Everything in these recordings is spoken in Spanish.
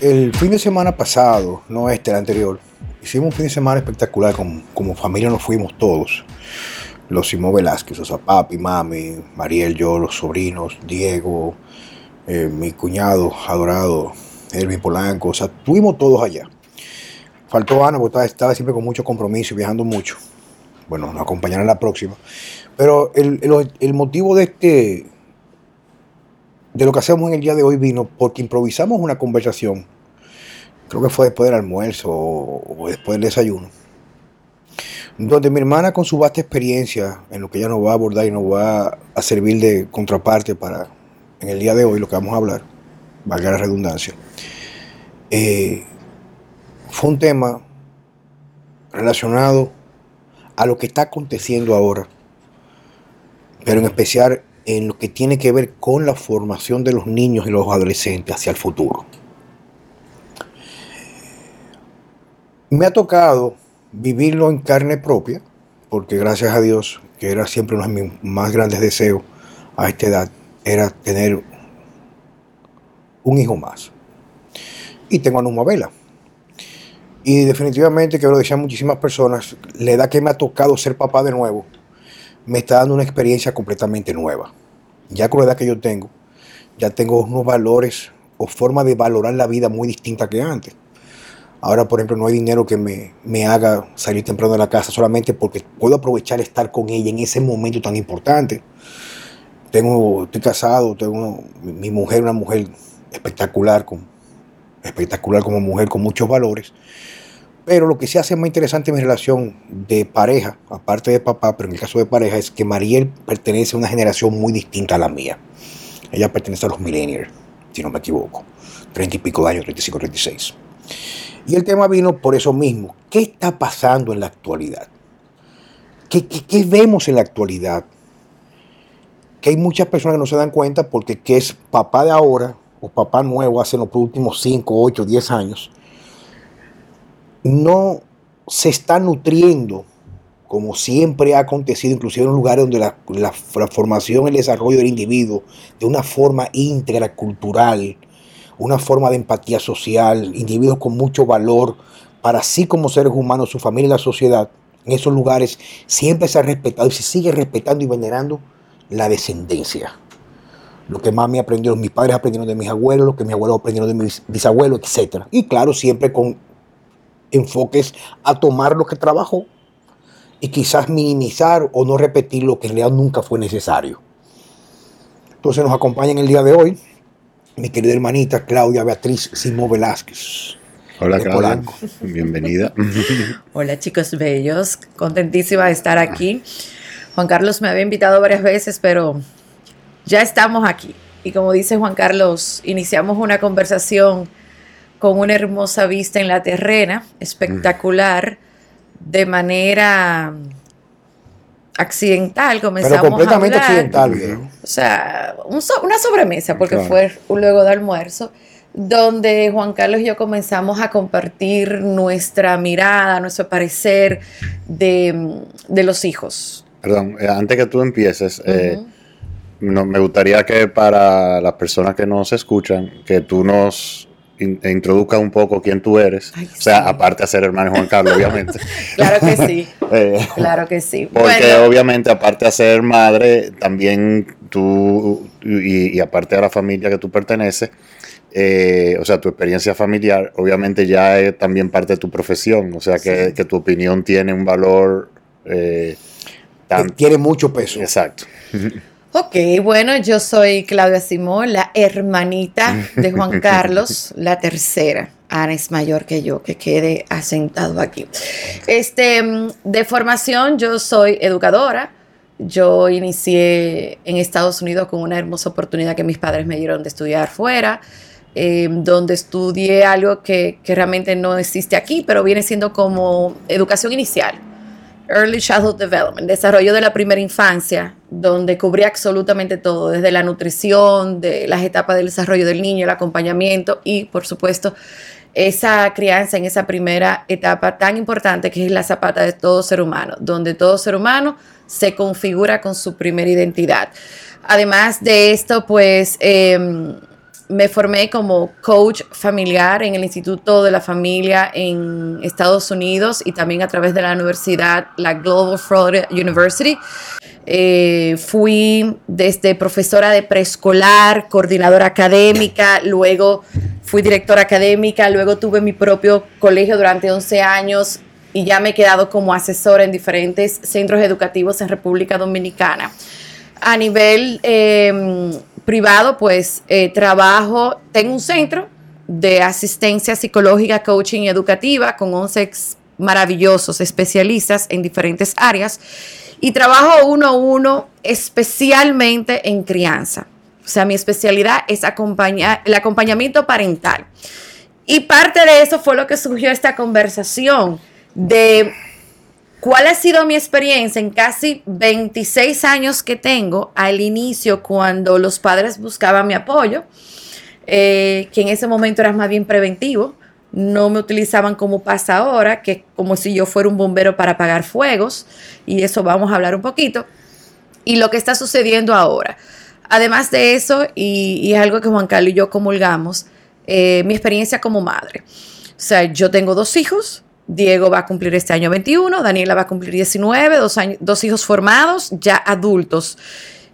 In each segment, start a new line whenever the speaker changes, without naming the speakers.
el fin de semana pasado, no este, el anterior, hicimos un fin de semana espectacular, como, familia nos fuimos todos. Los Simón Velázquez, o sea, papi, mami, Mariel, yo, los sobrinos, Diego, eh, mi cuñado adorado, Elvin Polanco, o sea, estuvimos todos allá. Faltó Ana, porque estaba, siempre con mucho compromiso y viajando mucho. Bueno, nos acompañarán la próxima. Pero el, el, el motivo de este, de lo que hacemos en el día de hoy vino porque improvisamos una conversación, creo que fue después del almuerzo o después del desayuno, donde mi hermana con su vasta experiencia en lo que ella nos va a abordar y nos va a servir de contraparte para en el día de hoy lo que vamos a hablar, valga la redundancia, eh, fue un tema relacionado a lo que está aconteciendo ahora, pero en especial en lo que tiene que ver con la formación de los niños y los adolescentes hacia el futuro. Me ha tocado vivirlo en carne propia, porque gracias a Dios, que era siempre uno de mis más grandes deseos a esta edad, era tener un hijo más. Y tengo a Numa Vela. Y definitivamente, que lo decían muchísimas personas, la edad que me ha tocado ser papá de nuevo, me está dando una experiencia completamente nueva. Ya con la edad que yo tengo, ya tengo unos valores o forma de valorar la vida muy distinta que antes. Ahora, por ejemplo, no hay dinero que me, me, haga salir temprano de la casa solamente porque puedo aprovechar estar con ella en ese momento tan importante. Tengo, estoy casado, tengo mi mujer, una mujer espectacular, con, espectacular como mujer, con muchos valores. Pero lo que se hace más interesante en mi relación de pareja, aparte de papá, pero en el caso de pareja, es que Mariel pertenece a una generación muy distinta a la mía. Ella pertenece a los millennials, si no me equivoco. Treinta y pico de años, 35, 36. Y el tema vino por eso mismo. ¿Qué está pasando en la actualidad? ¿Qué, vemos en la actualidad? Que hay muchas personas que no se dan cuenta porque que es papá de ahora o papá nuevo hace los últimos 5, 8, 10 años no se está nutriendo como siempre ha acontecido, inclusive en lugares donde la, formación, el desarrollo del individuo, de una forma íntegra, cultural, una forma de empatía social, individuos con mucho valor para sí como seres humanos, su familia y la sociedad, en esos lugares siempre se ha respetado y se sigue respetando y venerando la descendencia. Lo que más me aprendieron mis padres aprendieron de mis abuelos, lo que mis abuelos aprendieron de mis bisabuelos, etc. Y claro, siempre con enfoques a tomar lo que trabajó y quizás minimizar o no repetir lo que en realidad nunca fue necesario. Entonces nos acompaña en el día de hoy mi querida hermanita Claudia Beatriz Simón Velázquez.
Hola Claudia, bienvenida.
Hola chicos bellos, contentísima de estar aquí. Juan Carlos me había invitado varias veces, pero ya estamos aquí. Y como dice Juan Carlos, iniciamos una conversación con una hermosa vista en la terrena, espectacular, de manera accidental comenzamos
Pero completamente accidental,
O sea, una sobremesa, porque fue luego de almuerzo, donde Juan Carlos y yo comenzamos a compartir nuestra mirada, nuestro parecer de, los hijos.
Perdón, eh, antes que tú empieces, eh, me gustaría que para las personas que nos escuchan, que tú nos e introduzca un poco quién tú eres. o sea, aparte de ser hermano Juan Carlos, obviamente.
claro que sí. Eh, claro que sí.
Porque obviamente, aparte de ser madre, también tú, y, aparte de la familia que tú perteneces, eh, o sea, tu experiencia familiar, obviamente ya es también parte de tu profesión. O sea, que, tu opinión tiene un valor.
Eh, tiene mucho peso.
Exacto.
Ok, bueno, yo soy Claudia Simón, la hermanita de Juan Carlos, la tercera. Ana es mayor que yo, que quede asentado aquí. Este, de formación, yo soy educadora. Yo inicié en Estados Unidos con una hermosa oportunidad que mis padres me dieron de estudiar fuera, em, donde estudié algo que, que realmente no existe aquí, pero viene siendo como educación inicial Early Childhood Development, desarrollo de la primera infancia, donde cubría absolutamente todo, desde la nutrición, de las etapas del desarrollo del niño, el acompañamiento y, por supuesto, esa crianza en esa primera etapa tan importante que es la zapata de todo ser humano, donde todo ser humano se configura con su primera identidad. Además de esto, pues em, me formé como coach familiar en el Instituto de la Familia en Estados Unidos y también a través de la universidad, la Global Florida University. Eh, fui desde profesora de preescolar, coordinadora académica, luego fui directora académica, luego tuve mi propio colegio durante 11 años y ya me he quedado como asesora en diferentes centros educativos en República Dominicana. A nivel em, privado, pues eh, trabajo, tengo un centro de asistencia psicológica, coaching y educativa con 11 maravillosos especialistas en diferentes áreas y trabajo uno a uno especialmente en crianza. O sea, mi especialidad es acompañar, el acompañamiento parental. Y parte de eso fue lo que surgió esta conversación de cuál ha sido mi experiencia en casi 26 años que tengo al inicio cuando los padres buscaban mi apoyo, eh, que en ese momento era más bien preventivo no me utilizaban como pasa ahora, que como si yo fuera un bombero para apagar fuegos, y eso vamos a hablar un poquito, y lo que está sucediendo ahora. Además de eso, y, es algo que Juan Carlos y yo comulgamos, eh, mi experiencia como madre. O sea, yo tengo dos hijos, Diego va a cumplir este año 21, Daniela va a cumplir 19, dos, dos hijos formados, ya adultos.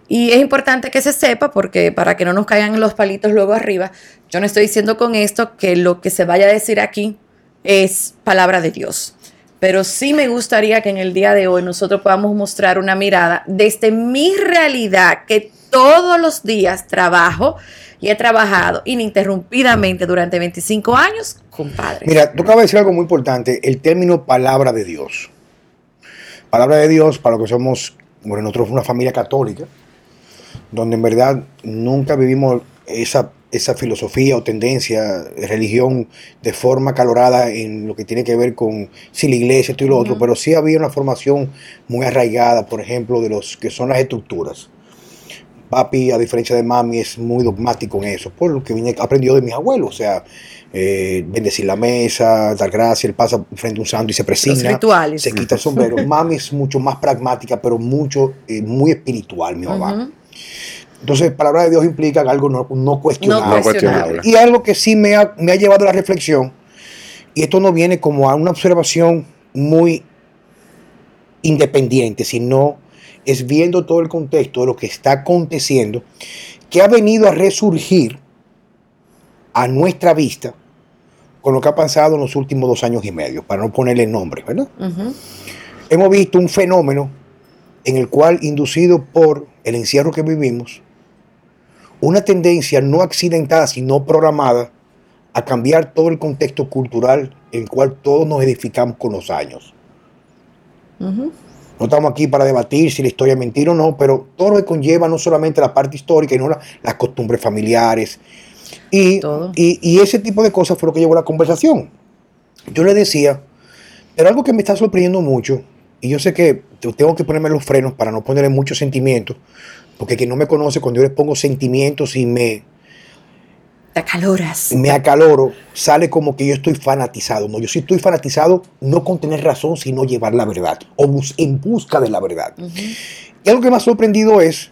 Y es importante que se sepa, porque para que no nos caigan los palitos luego arriba, yo no estoy diciendo con esto que lo que se vaya a decir aquí es palabra de Dios. Pero sí me gustaría que en el día de hoy nosotros podamos mostrar una mirada desde mi realidad, que todos los días trabajo y he trabajado ininterrumpidamente durante 25 años
Mira, tú acabas de decir algo muy importante, el término palabra de Dios. Palabra de Dios, para lo que somos, bueno, nosotros una familia católica, donde en verdad nunca vivimos esa, esa filosofía o tendencia de religión de forma calorada en lo que tiene que ver con si la iglesia, esto y lo otro, pero sí había una formación muy arraigada, por ejemplo, de los que son las estructuras. Papi, a diferencia de mami, es muy dogmático en eso, por lo que aprendió de mis abuelos, o sea, eh, bendecir la mesa, dar gracias, él pasa frente a un santo y se presigna, se quita el sombrero. mami es mucho más pragmática, pero mucho, eh, muy espiritual, mi mamá. Entonces, palabra de Dios implica algo no, cuestionable. Y algo que sí me ha, me ha llevado a la reflexión, y esto no viene como a una observación muy independiente, sino es viendo todo el contexto de lo que está aconteciendo, que ha venido a resurgir a nuestra vista con lo que ha pasado en los últimos dos años y medio, para no ponerle nombre, ¿verdad? Hemos visto un fenómeno en el cual, inducido por el encierro que vivimos, una tendencia no accidentada, sino programada, a cambiar todo el contexto cultural en el cual todos nos edificamos con los años. No estamos aquí para debatir si la historia es mentira o no, pero todo lo que conlleva no solamente la parte histórica, sino las costumbres familiares. Y, y, y, ese tipo de cosas fue lo que llevó a la conversación. Yo le decía, pero algo que me está sorprendiendo mucho, y yo sé que tengo que ponerme los frenos para no ponerle muchos sentimientos, porque quien no me conoce, cuando yo le pongo sentimientos y me...
Te acaloras.
Me acaloro, sale como que yo estoy fanatizado. No, yo sí estoy fanatizado no con tener razón, sino llevar la verdad o en busca de la verdad. Y algo que me ha sorprendido es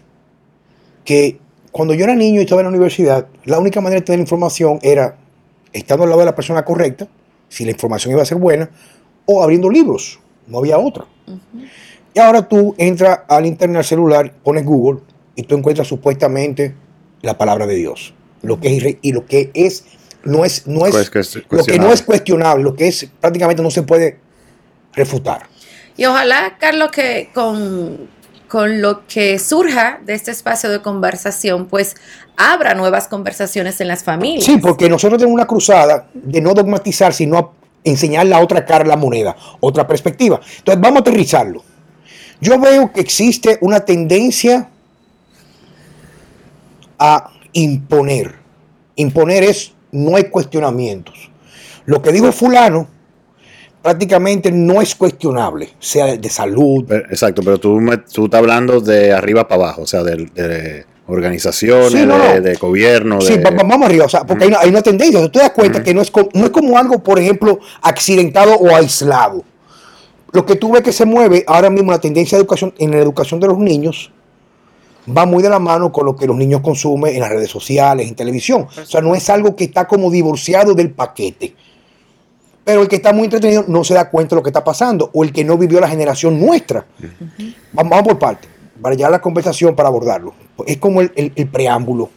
que cuando yo era niño y estaba en la universidad, la única manera de tener información era estando al lado de la persona correcta, si la información iba a ser buena, o abriendo libros. No había otra. Y ahora tú entras al internet, al celular, pones Google y tú encuentras supuestamente la palabra de Dios. Lo que es y lo que es no es no es lo que no es cuestionable, lo que es prácticamente no se puede refutar.
Y ojalá, Carlos, que con, con lo que surja de este espacio de conversación, pues abra nuevas conversaciones en las familias.
Sí, porque nosotros tenemos una cruzada de no dogmatizar, sino enseñar la otra cara de la moneda, otra perspectiva. Entonces, vamos a aterrizarlo. Yo veo que existe una tendencia a imponer. Imponer es, no hay cuestionamientos. Lo que dijo fulano prácticamente no es cuestionable, sea de salud.
exacto, pero tú, tú estás hablando de arriba para abajo, o sea, de, organizaciones, De, gobierno.
Sí, vamos arriba, o sea, porque hay, una, tendencia, tú te das cuenta que no es, no es como algo, por ejemplo, accidentado o aislado. Lo que tú ves que se mueve ahora mismo la tendencia de educación en la educación de los niños va muy de la mano con lo que los niños consumen en las redes sociales, en televisión. O sea, no es algo que está como divorciado del paquete. Pero el que está muy entretenido no se da cuenta de lo que está pasando, o el que no vivió la generación nuestra. vamos, por parte, para llevar la conversación para abordarlo. Es como el, el preámbulo.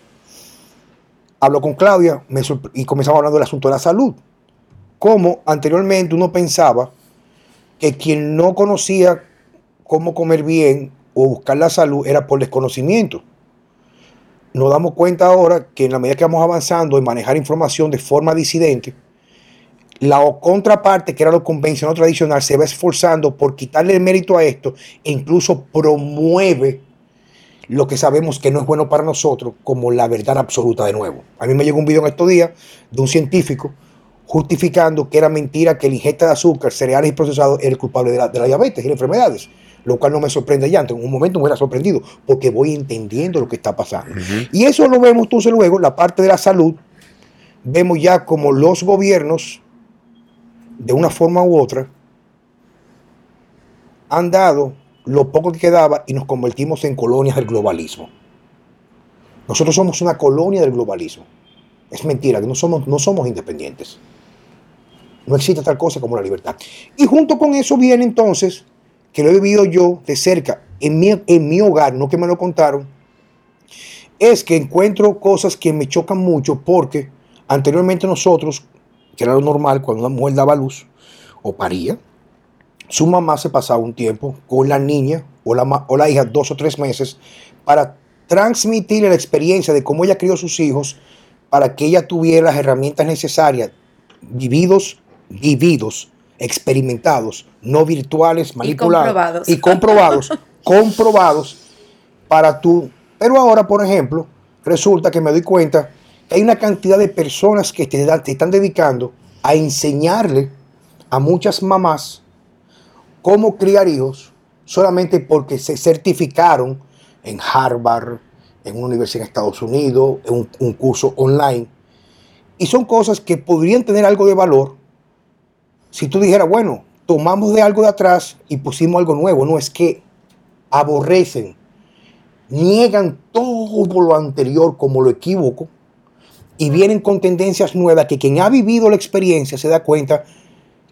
Hablo con Claudia me y comenzamos hablando del asunto de la salud. Como anteriormente uno pensaba que quien no conocía cómo comer bien o buscar la salud era por desconocimiento. Nos damos cuenta ahora que en la medida que vamos avanzando en manejar información de forma disidente, la contraparte, que era lo convencional tradicional, se va esforzando por quitarle el mérito a esto e incluso promueve lo que sabemos que no es bueno para nosotros como la verdad absoluta de nuevo. A mí me llegó un video en estos días de un científico justificando que era mentira que el ingesta de azúcar, cereales y procesados era el culpable de la, de la diabetes y las enfermedades lo cual no me sorprende ya. En un momento me hubiera sorprendido porque voy entendiendo lo que está pasando. Y eso lo vemos entonces luego, la parte de la salud, vemos ya como los gobiernos, de una forma u otra, han dado lo poco que quedaba y nos convertimos en colonias del globalismo. Nosotros somos una colonia del globalismo. Es mentira, que no somos, no somos independientes. No existe tal cosa como la libertad. Y junto con eso viene entonces que lo he vivido yo de cerca en mi, en mi hogar, no que me lo contaron, es que encuentro cosas que me chocan mucho porque anteriormente nosotros, que era lo normal cuando una mujer daba luz o paría, su mamá se pasaba un tiempo con la niña o la, o la hija dos o tres meses para transmitirle la experiencia de cómo ella crió sus hijos para que ella tuviera las herramientas necesarias, vividos, vividos, experimentados, no virtuales, manipulados y comprobados, comprobados, para tú. Pero ahora, por ejemplo, resulta que me doy cuenta hay una cantidad de personas que te, están dedicando a enseñarle a muchas mamás cómo criar hijos solamente porque se certificaron en Harvard, en una universidad en Estados Unidos, en un, curso online. Y son cosas que podrían tener algo de valor, si tú dijeras, bueno, tomamos de algo de atrás y pusimos algo nuevo, no es que aborrecen, niegan todo lo anterior como lo equivoco y vienen con tendencias nuevas que quien ha vivido la experiencia se da cuenta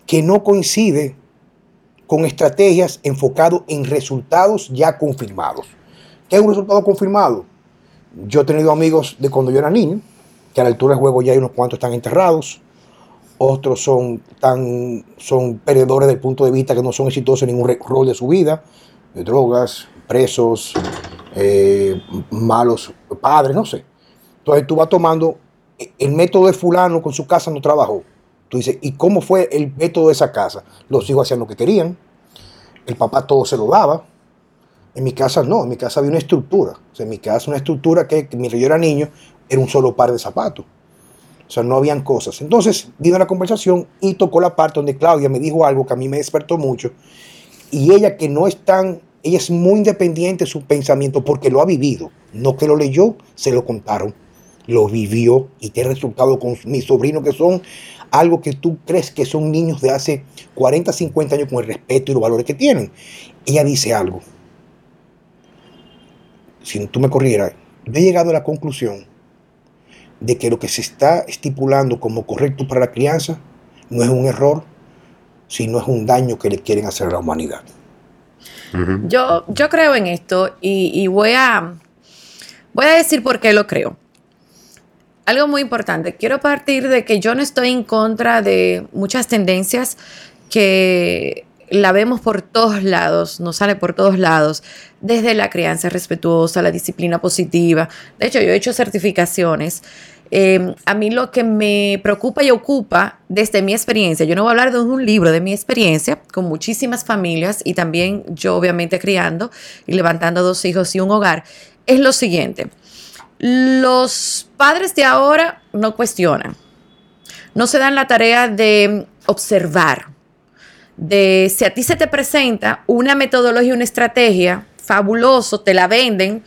que no coincide con estrategias enfocadas en resultados ya confirmados. ¿Qué es un resultado confirmado? Yo he tenido amigos de cuando yo era niño, que a la altura del juego ya hay unos cuantos están enterrados otros son, tan, son perdedores del punto de vista que no son exitosos en ningún rol de su vida, de drogas, presos, eh, malos padres, no sé. Entonces tú vas tomando el método de fulano con su casa no trabajó. Tú dices, ¿y cómo fue el método de esa casa? Los hijos hacían lo que querían, el papá todo se lo daba. En mi casa no, en mi casa había una estructura. En mi casa una estructura que, que mientras yo era niño era un solo par de zapatos. O sea, no habían cosas. Entonces, vino la conversación y tocó la parte donde Claudia me dijo algo que a mí me despertó mucho. Y ella que no es tan, ella es muy independiente de su pensamiento porque lo ha vivido. No que lo leyó, se lo contaron. Lo vivió y te ha resultado con mis sobrinos que son algo que tú crees que son niños de hace 40, 50 años con el respeto y los valores que tienen. Ella dice algo. Si tú me corrieras, yo he llegado a la conclusión de que lo que se está estipulando como correcto para la crianza no es un error, sino es un daño que le quieren hacer a la humanidad.
yo, yo creo en esto y, voy, a, voy a decir por qué lo creo. Algo muy importante, quiero partir de que yo no estoy en contra de muchas tendencias que la vemos por todos lados, nos sale por todos lados, desde la crianza respetuosa, la disciplina positiva. De hecho, yo he hecho certificaciones Em, a mí lo que me preocupa y ocupa desde mi experiencia, yo no voy a hablar de un libro, de mi experiencia con muchísimas familias y también yo obviamente criando y levantando dos hijos y un hogar, es lo siguiente. Los padres de ahora no cuestionan, no se dan la tarea de observar, de si a ti se te presenta una metodología, una estrategia fabuloso, te la venden,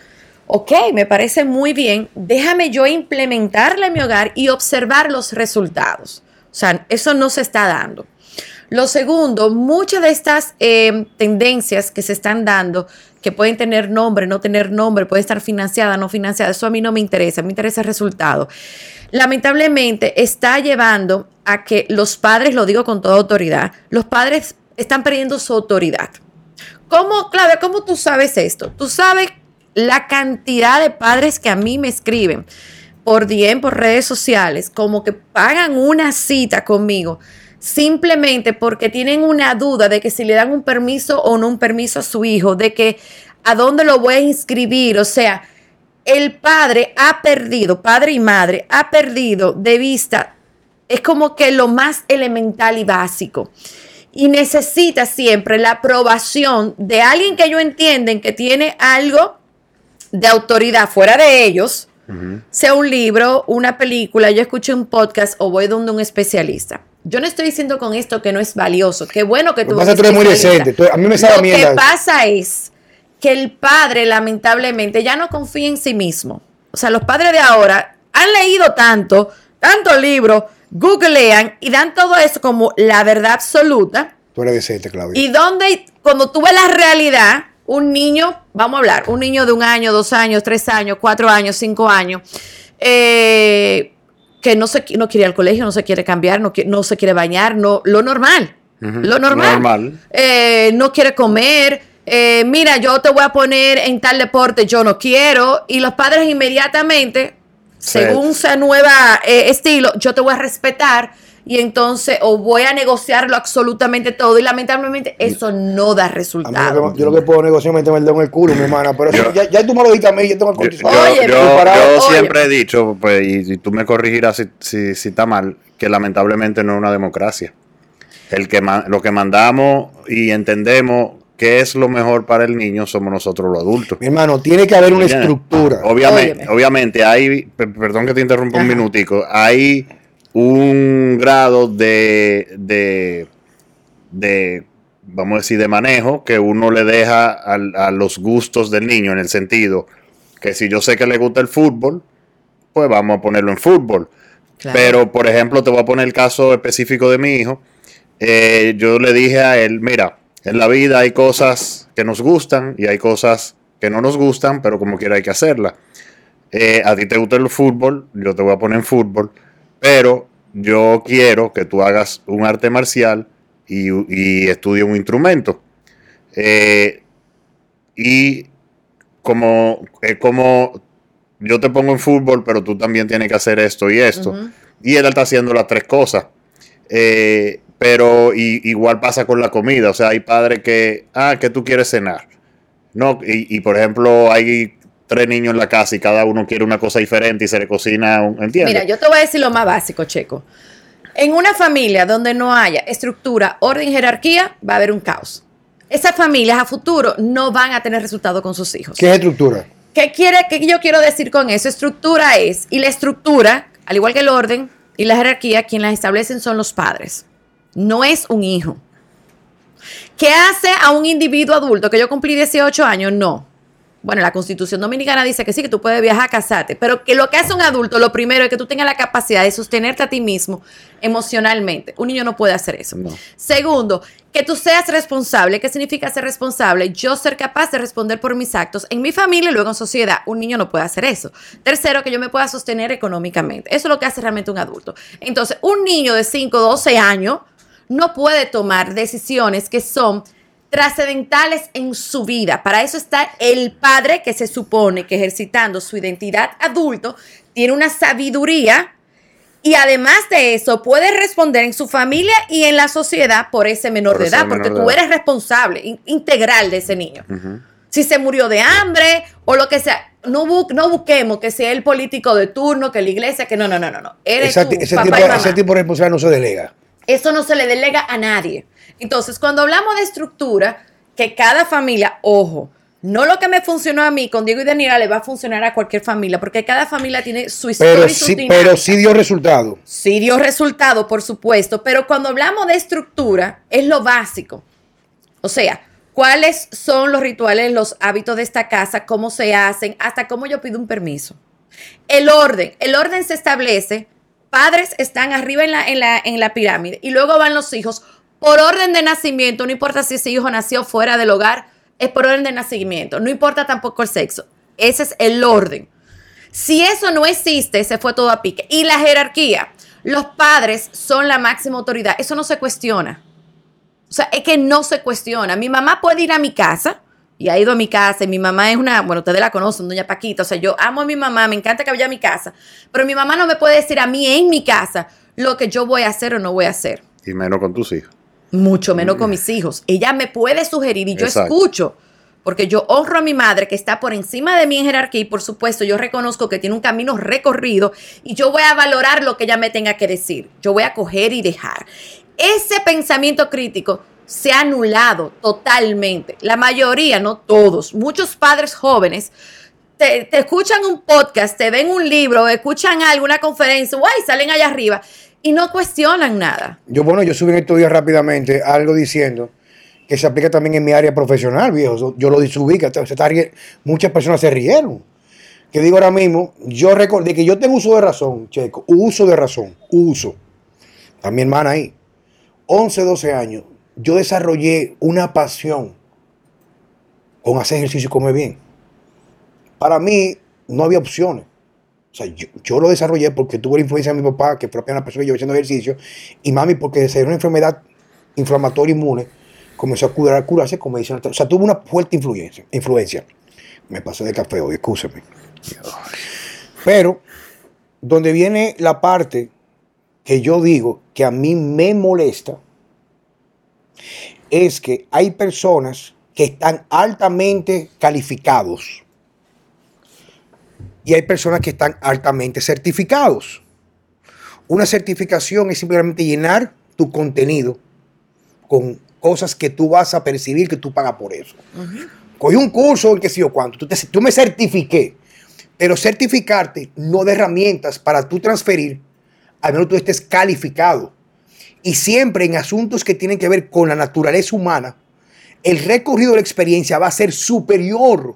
ok, me parece muy bien, déjame yo implementarla en mi hogar y observar los resultados. O sea, eso no se está dando. Lo segundo, muchas de estas eh, tendencias que se están dando, que pueden tener nombre, no tener nombre, puede estar financiada, no financiada, eso a mí no me interesa, me interesa el resultado. Lamentablemente está llevando a que los padres, lo digo con toda autoridad, los padres están perdiendo su autoridad. ¿Cómo, Claudia, cómo tú sabes esto? Tú sabes la cantidad de padres que a mí me escriben por DM, por redes sociales, como que pagan una cita conmigo simplemente porque tienen una duda de que si le dan un permiso o no un permiso a su hijo, de que a dónde lo voy a inscribir, o sea, el padre ha perdido, padre y madre, ha perdido de vista, es como que lo más elemental y básico. Y necesita siempre la aprobación de alguien que ellos entienden que tiene algo de autoridad fuera de ellos, sea un libro, una película, yo escuché un podcast o voy donde un especialista. Yo no estoy diciendo con esto que no es valioso. Qué bueno que tú.
Lo que muy decente. a mí me
Lo que pasa es que el padre, lamentablemente, ya no confía en sí mismo. O sea, los padres de ahora han leído tanto, tanto libro, googlean y dan todo eso como la verdad absoluta.
Tú eres decente, Claudia.
Y donde, cuando tú ves la realidad, un niño, vamos a hablar, un niño de un año, dos años, tres años, cuatro años, cinco años, eh, que no, se, no quiere ir al colegio, no se quiere cambiar, no, no se quiere bañar, no, lo normal. Lo normal. Eh, no quiere comer. Eh, mira, yo te voy a poner en tal deporte, yo no quiero. Y los padres inmediatamente, según su nueva estilo, yo te voy a respetar y entonces o voy a negociarlo absolutamente todo y lamentablemente eso no da resultado.
yo lo que puedo negociar es meterme el dedo en el culo, mi hermana, pero ya, ya, tú me lo dijiste a mí, yo tengo el
cortisol. Yo, yo, siempre he dicho, pues, y, tú me corregirás si, si, si, está mal, que lamentablemente no es una democracia. El que lo que mandamos y entendemos qué es lo mejor para el niño somos nosotros los adultos.
Mi hermano, tiene que haber una estructura.
Obviamente, obviamente hay, perdón que te interrumpa un minutico, hay un grado de, de, de, vamos a decir, de manejo que uno le deja a, los gustos del niño, en el sentido que si yo sé que le gusta el fútbol, pues vamos a ponerlo en fútbol. Pero, por ejemplo, te voy a poner el caso específico de mi hijo. Eh, yo le dije a él, mira, en la vida hay cosas que nos gustan y hay cosas que no nos gustan, pero como quiera hay que hacerlas. Eh, a ti te gusta el fútbol, yo te voy a poner en fútbol pero yo quiero que tú hagas un arte marcial y, y estudies un instrumento. Eh, y como, como yo te pongo en fútbol, pero tú también tienes que hacer esto y esto. Y él está haciendo las tres cosas. Eh, pero igual pasa con la comida. O sea, hay padres que, ah, que tú quieres cenar. No, y, y por ejemplo, hay tres niños en la casa y cada uno quiere una cosa diferente y se le cocina, ¿entiendes?
Mira, yo te voy a decir lo más básico, Checo. En una familia donde no haya estructura, orden y jerarquía, va a haber un caos. Esas familias a futuro no van a tener resultado con sus hijos.
¿Qué es estructura?
¿Qué, quiere, qué yo quiero decir con eso? Estructura es, y la estructura, al igual que el orden y la jerarquía, quien las establecen son los padres. No es un hijo. ¿Qué hace a un individuo adulto que yo cumplí 18 años? No bueno, la constitución dominicana dice que sí, que tú puedes viajar, casarte, pero que lo que hace un adulto, lo primero es que tú tengas la capacidad de sostenerte a ti mismo emocionalmente. Un niño no puede hacer eso. Segundo, que tú seas responsable. ¿Qué significa ser responsable? Yo ser capaz de responder por mis actos en mi familia y luego en sociedad. Un niño no puede hacer eso. Tercero, que yo me pueda sostener económicamente. Eso es lo que hace realmente un adulto. Entonces, un niño de 5, 12 años no puede tomar decisiones que son trascendentales en su vida. Para eso está el padre que se supone que ejercitando su identidad adulto tiene una sabiduría y además de eso puede responder en su familia y en la sociedad por ese menor de edad, porque tú eres responsable integral de ese niño. Si se murió de hambre o lo que sea, no, no busquemos que sea el político de turno, que la iglesia, que no, no, no, no. no.
ese, tipo, ese tipo de responsabilidad no se delega.
Eso no se le delega a nadie. Entonces, cuando hablamos de estructura, que cada familia, ojo, no lo que me funcionó a mí con Diego y Daniela le va a funcionar a cualquier familia, porque cada familia tiene su historia
pero
y su
sí, Pero sí dio resultado.
Sí dio resultado, por supuesto, pero cuando hablamos de estructura, es lo básico. O sea, cuáles son los rituales, los hábitos de esta casa, cómo se hacen, hasta cómo yo pido un permiso. El orden, el orden se establece, padres están arriba en la, en la, en la pirámide y luego van los hijos por orden de nacimiento, no importa si ese hijo nació fuera del hogar, es por orden de nacimiento. No importa tampoco el sexo. Ese es el orden. Si eso no existe, se fue todo a pique. Y la jerarquía. Los padres son la máxima autoridad. Eso no se cuestiona. O sea, es que no se cuestiona. Mi mamá puede ir a mi casa y ha ido a mi casa y mi mamá es una, bueno, ustedes la conocen, doña Paquita, o sea, yo amo a mi mamá, me encanta que vaya a mi casa, pero mi mamá no me puede decir a mí en mi casa lo que yo voy a hacer o no voy a hacer.
Y menos con tus hijos.
Mucho menos con mis hijos. Ella me puede sugerir y yo
Exacto.
escucho, porque yo honro a mi madre que está por encima de mí en jerarquía y por supuesto yo reconozco que tiene un camino recorrido y yo voy a valorar lo que ella me tenga que decir. Yo voy a coger y dejar. Ese pensamiento crítico se ha anulado totalmente. La mayoría, no todos, muchos padres jóvenes te, te escuchan un podcast, te ven un libro, escuchan alguna conferencia, guay, salen allá arriba y no cuestionan nada.
Yo, bueno, yo subí en estos días rápidamente algo diciendo que se aplica también en mi área profesional, viejo. Yo lo subí, que muchas personas se rieron. Que digo ahora mismo, yo recordé que yo tengo uso de razón, Checo, uso de razón, uso. A mi hermana ahí, 11, 12 años, yo desarrollé una pasión con hacer ejercicio y comer bien. Para mí no había opciones. O sea, yo, yo lo desarrollé porque tuve la influencia de mi papá, que fue primera persona que yo haciendo ejercicio, y mami porque desarrolló una enfermedad inflamatoria inmune, comenzó a curar, a curarse con medicina. O sea, tuvo una fuerte influencia. influencia. Me pasé de café hoy, escúchame. Pero, donde viene la parte que yo digo que a mí me molesta, es que hay personas que están altamente calificados y hay personas que están altamente certificados. Una certificación es simplemente llenar tu contenido con cosas que tú vas a percibir que tú pagas por eso. Cogí un curso en qué sé yo cuánto, tú, te- tú me certifiqué, pero certificarte no de herramientas para tú transferir, al menos tú estés calificado. Y siempre en asuntos que tienen que ver con la naturaleza humana, el recorrido de la experiencia va a ser superior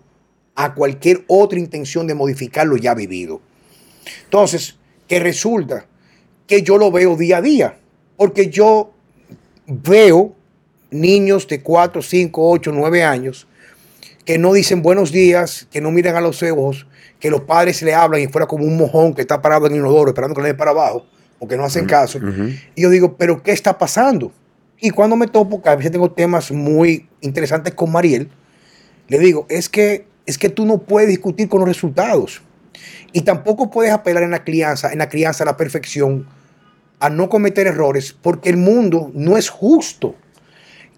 a cualquier otra intención de modificar lo ya vivido. Entonces, que resulta que yo lo veo día a día, porque yo veo niños de 4, 5, 8, 9 años que no dicen buenos días, que no miran a los ojos, que los padres le hablan y fuera como un mojón que está parado en el inodoro esperando que le dé para abajo, porque no hacen caso. Y yo digo, ¿pero qué está pasando? Y cuando me topo, que a veces tengo temas muy interesantes con Mariel, le digo, es que, es que tú no puedes discutir con los resultados. Y tampoco puedes apelar en la crianza, en la crianza a la perfección, a no cometer errores, porque el mundo no es justo.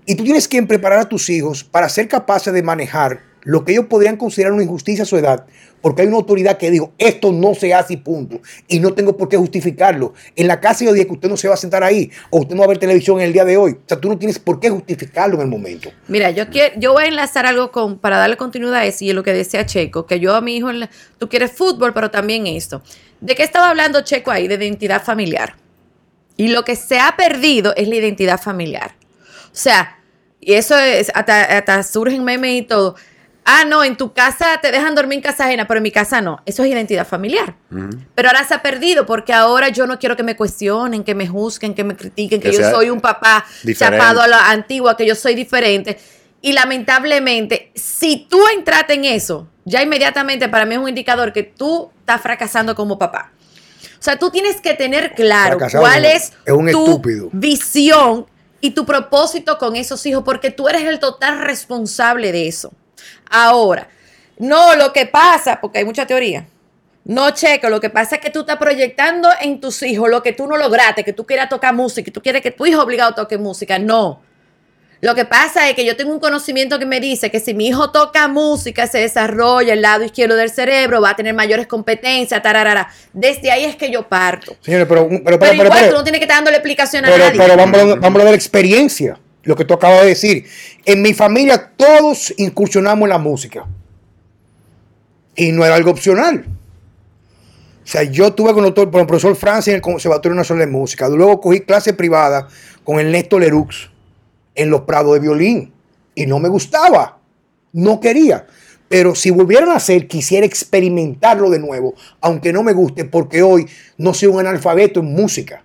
Y tú tienes que preparar a tus hijos para ser capaces de manejar lo que ellos podrían considerar una injusticia a su edad, porque hay una autoridad que dijo, esto no se hace y punto, y no tengo por qué justificarlo. En la casa yo dije que usted no se va a sentar ahí, o usted no va a ver televisión en el día de hoy. O sea, tú no tienes por qué justificarlo en el momento.
Mira, yo quiero, yo voy a enlazar algo con, para darle continuidad a eso y lo que decía Checo, que yo a mi hijo, tú quieres fútbol, pero también esto. ¿De qué estaba hablando Checo ahí? De identidad familiar. Y lo que se ha perdido es la identidad familiar. O sea, y eso es, hasta, hasta surgen memes y todo. Ah, no, en tu casa te dejan dormir en casa ajena, pero en mi casa no. Eso es identidad familiar. Pero ahora se ha perdido porque ahora yo no quiero que me cuestionen, que me juzguen, que me critiquen, que,
Que
yo soy un papá
diferente.
chapado a la antigua, que yo soy diferente. Y lamentablemente, si tú entraste en eso, ya inmediatamente para mí es un indicador que tú estás fracasando como papá. O sea, tú tienes que tener claro
Fracasado
cuál es,
es un
tu
estúpido.
visión y tu propósito con esos hijos, porque tú eres el total responsable de eso. Ahora, no lo que pasa, porque hay mucha teoría. No, checo, lo que pasa es que tú estás proyectando en tus hijos lo que tú no lograste, que tú quieras tocar música, y tú quieres que tu hijo obligado toque música. No. Lo que pasa es que yo tengo un conocimiento que me dice que si mi hijo toca música, se desarrolla el lado izquierdo del cerebro, va a tener mayores competencias, tararara. Desde ahí es que yo parto.
Señores, pero, pero, pero,
Pero,
pero,
igual
pero-
tú no tienes que estar dándole explicación a
pero,
nadie.
pero vamos, a- vamos a ver experiencia, lo que tú acabas de decir. En mi familia todos incursionamos en la música. Y no era algo opcional. O sea, yo tuve con el, con el profesor Francis en el Conservatorio Nacional de Música. Luego cogí clase privada con el Néstor Lerux en los prados de violín. Y no me gustaba. No quería. Pero si volvieran a hacer, quisiera experimentarlo de nuevo. Aunque no me guste, porque hoy no soy un analfabeto en música.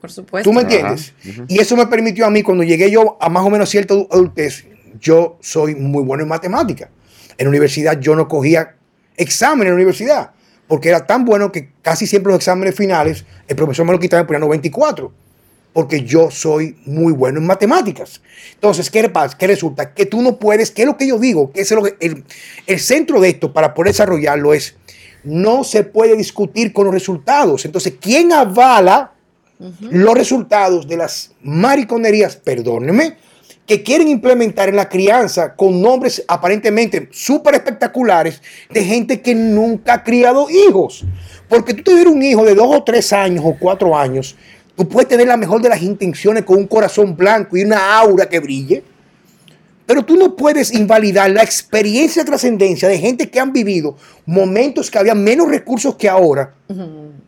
Por supuesto.
¿Tú me entiendes? Y eso me permitió a mí, cuando llegué yo a más o menos cierta adu- adultez, yo soy muy bueno en matemáticas. En la universidad yo no cogía examen en la universidad, porque era tan bueno que casi siempre los exámenes finales el profesor me lo quitaba y ponía 94, porque yo soy muy bueno en matemáticas. Entonces, ¿qué pasa? ¿Qué resulta? Que tú no puedes, ¿qué es lo que yo digo? Que es lo que- el, el centro de esto para poder desarrollarlo es, no se puede discutir con los resultados. Entonces, ¿quién avala los resultados de las mariconerías, perdónenme, que quieren implementar en la crianza con nombres aparentemente súper espectaculares de gente que nunca ha criado hijos. Porque tú tener un hijo de dos o tres años o cuatro años, tú puedes tener la mejor de las intenciones con un corazón blanco y una aura que brille. Pero tú no puedes invalidar la experiencia de trascendencia de gente que han vivido momentos que había menos recursos que ahora.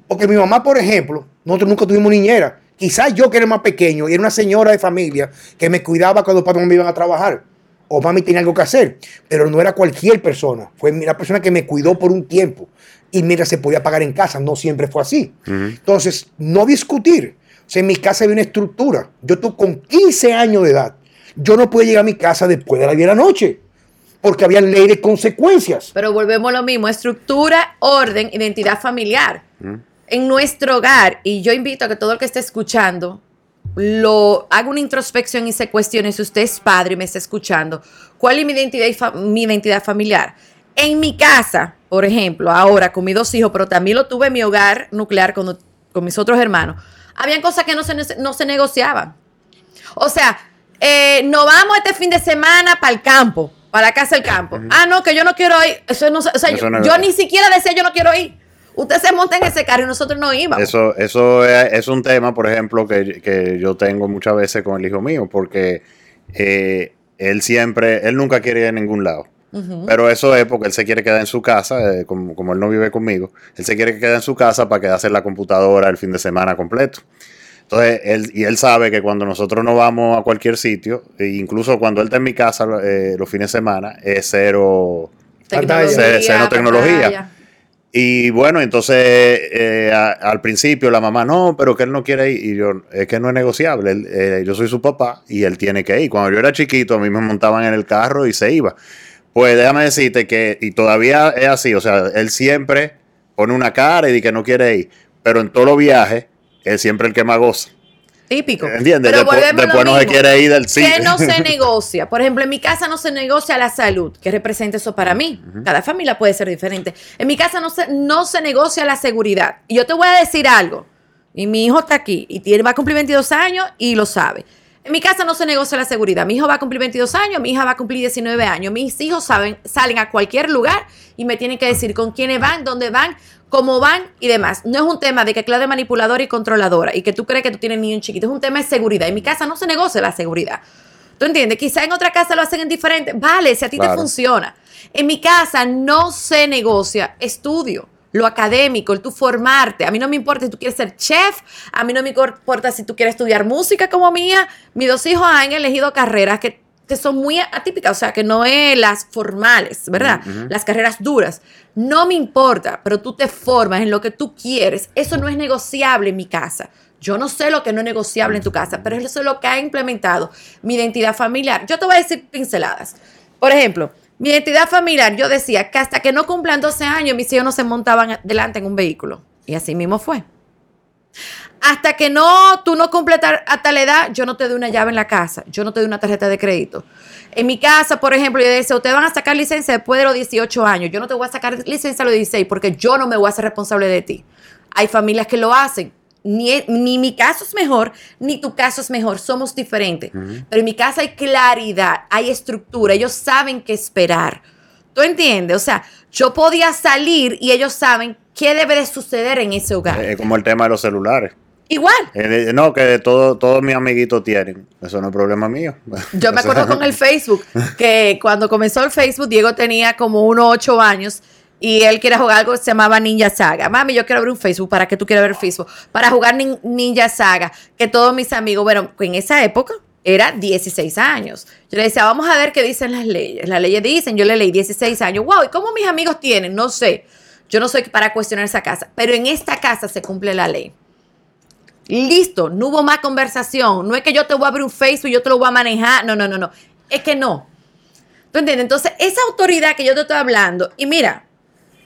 Porque mi mamá, por ejemplo, nosotros nunca tuvimos niñera. Quizás yo que era más pequeño y era una señora de familia que me cuidaba cuando papá me iban a trabajar. O mami tenía algo que hacer. Pero no era cualquier persona. Fue una persona que me cuidó por un tiempo. Y mira, se podía pagar en casa. No siempre fue así. Entonces, no discutir. O sea, en mi casa había una estructura. Yo tú con 15 años de edad, yo no pude llegar a mi casa después de las 10 de la noche. Porque había ley de consecuencias.
Pero volvemos a lo mismo, estructura, orden, identidad familiar. En nuestro hogar, y yo invito a que todo el que esté escuchando lo haga una introspección y se cuestione si usted es padre y me está escuchando, ¿cuál es mi identidad, mi identidad familiar? En mi casa, por ejemplo, ahora con mis dos hijos, pero también lo tuve en mi hogar nuclear con, con mis otros hermanos, habían cosas que no se, no se negociaban. O sea, eh, nos vamos este fin de semana para el campo, para la casa del campo. Ah, no, que yo no quiero ir. Eso no, o sea, yo,
no
yo ni siquiera decía yo no quiero ir. Usted se monta en ese carro y nosotros no íbamos.
Eso, eso es, es un tema, por ejemplo, que, que yo tengo muchas veces con el hijo mío, porque eh, él siempre, él nunca quiere ir a ningún lado. Pero eso es porque él se quiere quedar en su casa, eh, como, como él no vive conmigo, él se quiere quedar en su casa para quedarse en la computadora el fin de semana completo. Entonces, él, y él sabe que cuando nosotros nos vamos a cualquier sitio, e incluso cuando él está en mi casa eh, los fines de semana, es cero. Cero tecnología. Y bueno, entonces eh, al principio la mamá, no, pero que él no quiere ir. Y yo, es que no es negociable. Eh, yo soy su papá y él tiene que ir. Cuando yo era chiquito, a mí me montaban en el carro y se iba. Pues déjame decirte que, y todavía es así, o sea, él siempre pone una cara y dice que no quiere ir. Pero en todos los viajes, él siempre el que más goza.
Típico.
¿Entiendes?
Pero
Después, después no se quiere ir del sitio.
¿Qué no se negocia? Por ejemplo, en mi casa no se negocia la salud. ¿Qué representa eso para mí? Cada familia puede ser diferente. En mi casa no se, no se negocia la seguridad. Y yo te voy a decir algo. Y mi hijo está aquí y tiene, va a cumplir 22 años y lo sabe. En mi casa no se negocia la seguridad. Mi hijo va a cumplir 22 años, mi hija va a cumplir 19 años. Mis hijos saben, salen a cualquier lugar y me tienen que decir con quiénes van, dónde van, cómo van y demás. No es un tema de que clave manipuladora y controladora y que tú crees que tú tienes niño chiquito. Es un tema de seguridad. En mi casa no se negocia la seguridad. ¿Tú entiendes? Quizá en otra casa lo hacen en diferente. Vale, si a ti te funciona. En mi casa no se negocia estudio, lo académico, el tú formarte. A mí no me importa si tú quieres ser chef, a mí no me importa si tú quieres estudiar música como mía. Mis dos hijos han elegido carreras que, que son muy atípicas, o sea, que no es las formales, ¿verdad? Las carreras duras. No me importa, pero tú te formas en lo que tú quieres. Eso no es negociable en mi casa. Yo no sé lo que no es negociable en tu casa, pero eso es lo que ha implementado mi identidad familiar. Yo te voy a decir pinceladas. Por ejemplo, mi identidad familiar, yo decía que hasta que no cumplan 12 años, mis hijos no se montaban delante en un vehículo. Y así mismo fue. Hasta que no, tú no cumples tal- a tal edad, yo no te doy una llave en la casa, yo no te doy una tarjeta de crédito. En mi casa, por ejemplo, yo decía, ustedes van a sacar licencia después de los 18 años, yo no te voy a sacar licencia a los 16 porque yo no me voy a hacer responsable de ti. Hay familias que lo hacen. Ni, ni mi caso es mejor, ni tu caso es mejor, somos diferentes. Pero en mi casa hay claridad, hay estructura, ellos saben qué esperar. ¿Tú entiendes? O sea, yo podía salir y ellos saben qué debe de suceder en ese hogar.
Es como el tema de los celulares.
Igual.
Eh, no, que todo, todos mis amiguitos tienen. Eso no es problema mío.
Yo me acuerdo con el Facebook que cuando comenzó el Facebook, Diego tenía como unos ocho años y él quería jugar algo que se llamaba Ninja Saga. Mami, yo quiero abrir un Facebook. ¿Para qué tú quieres ver Facebook? Para jugar nin- Ninja Saga. Que todos mis amigos, bueno, en esa época era 16 años. Yo le decía, vamos a ver qué dicen las leyes. Las leyes dicen, yo le leí 16 años. Wow, ¿y cómo mis amigos tienen? No sé. Yo no soy para cuestionar esa casa. Pero en esta casa se cumple la ley. Listo, no hubo más conversación. No es que yo te voy a abrir un Facebook y yo te lo voy a manejar. No, no, no, no. Es que no. ¿Tú entiendes? Entonces, esa autoridad que yo te estoy hablando, y mira,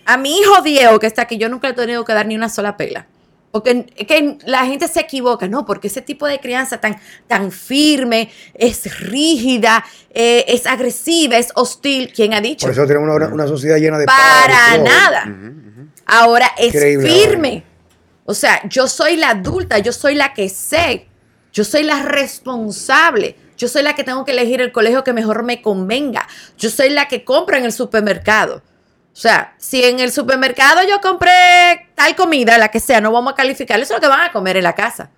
a mi hijo Diego, que está aquí, yo nunca le he tenido que dar ni una sola pela. Porque es que la gente se equivoca, ¿no? Porque ese tipo de crianza tan, tan firme, es rígida, eh, es agresiva, es hostil. ¿Quién ha dicho?
Por eso tenemos una, una sociedad llena de
Para nada. Ahora es
Increíble,
firme. O sea, yo soy la adulta, yo soy la que sé, yo soy la responsable, yo soy la que tengo que elegir el colegio que mejor me convenga, yo soy la que compra en el supermercado. O sea, si en el supermercado yo compré tal comida, la que sea, no vamos a calificar, eso es lo que van a comer en la casa.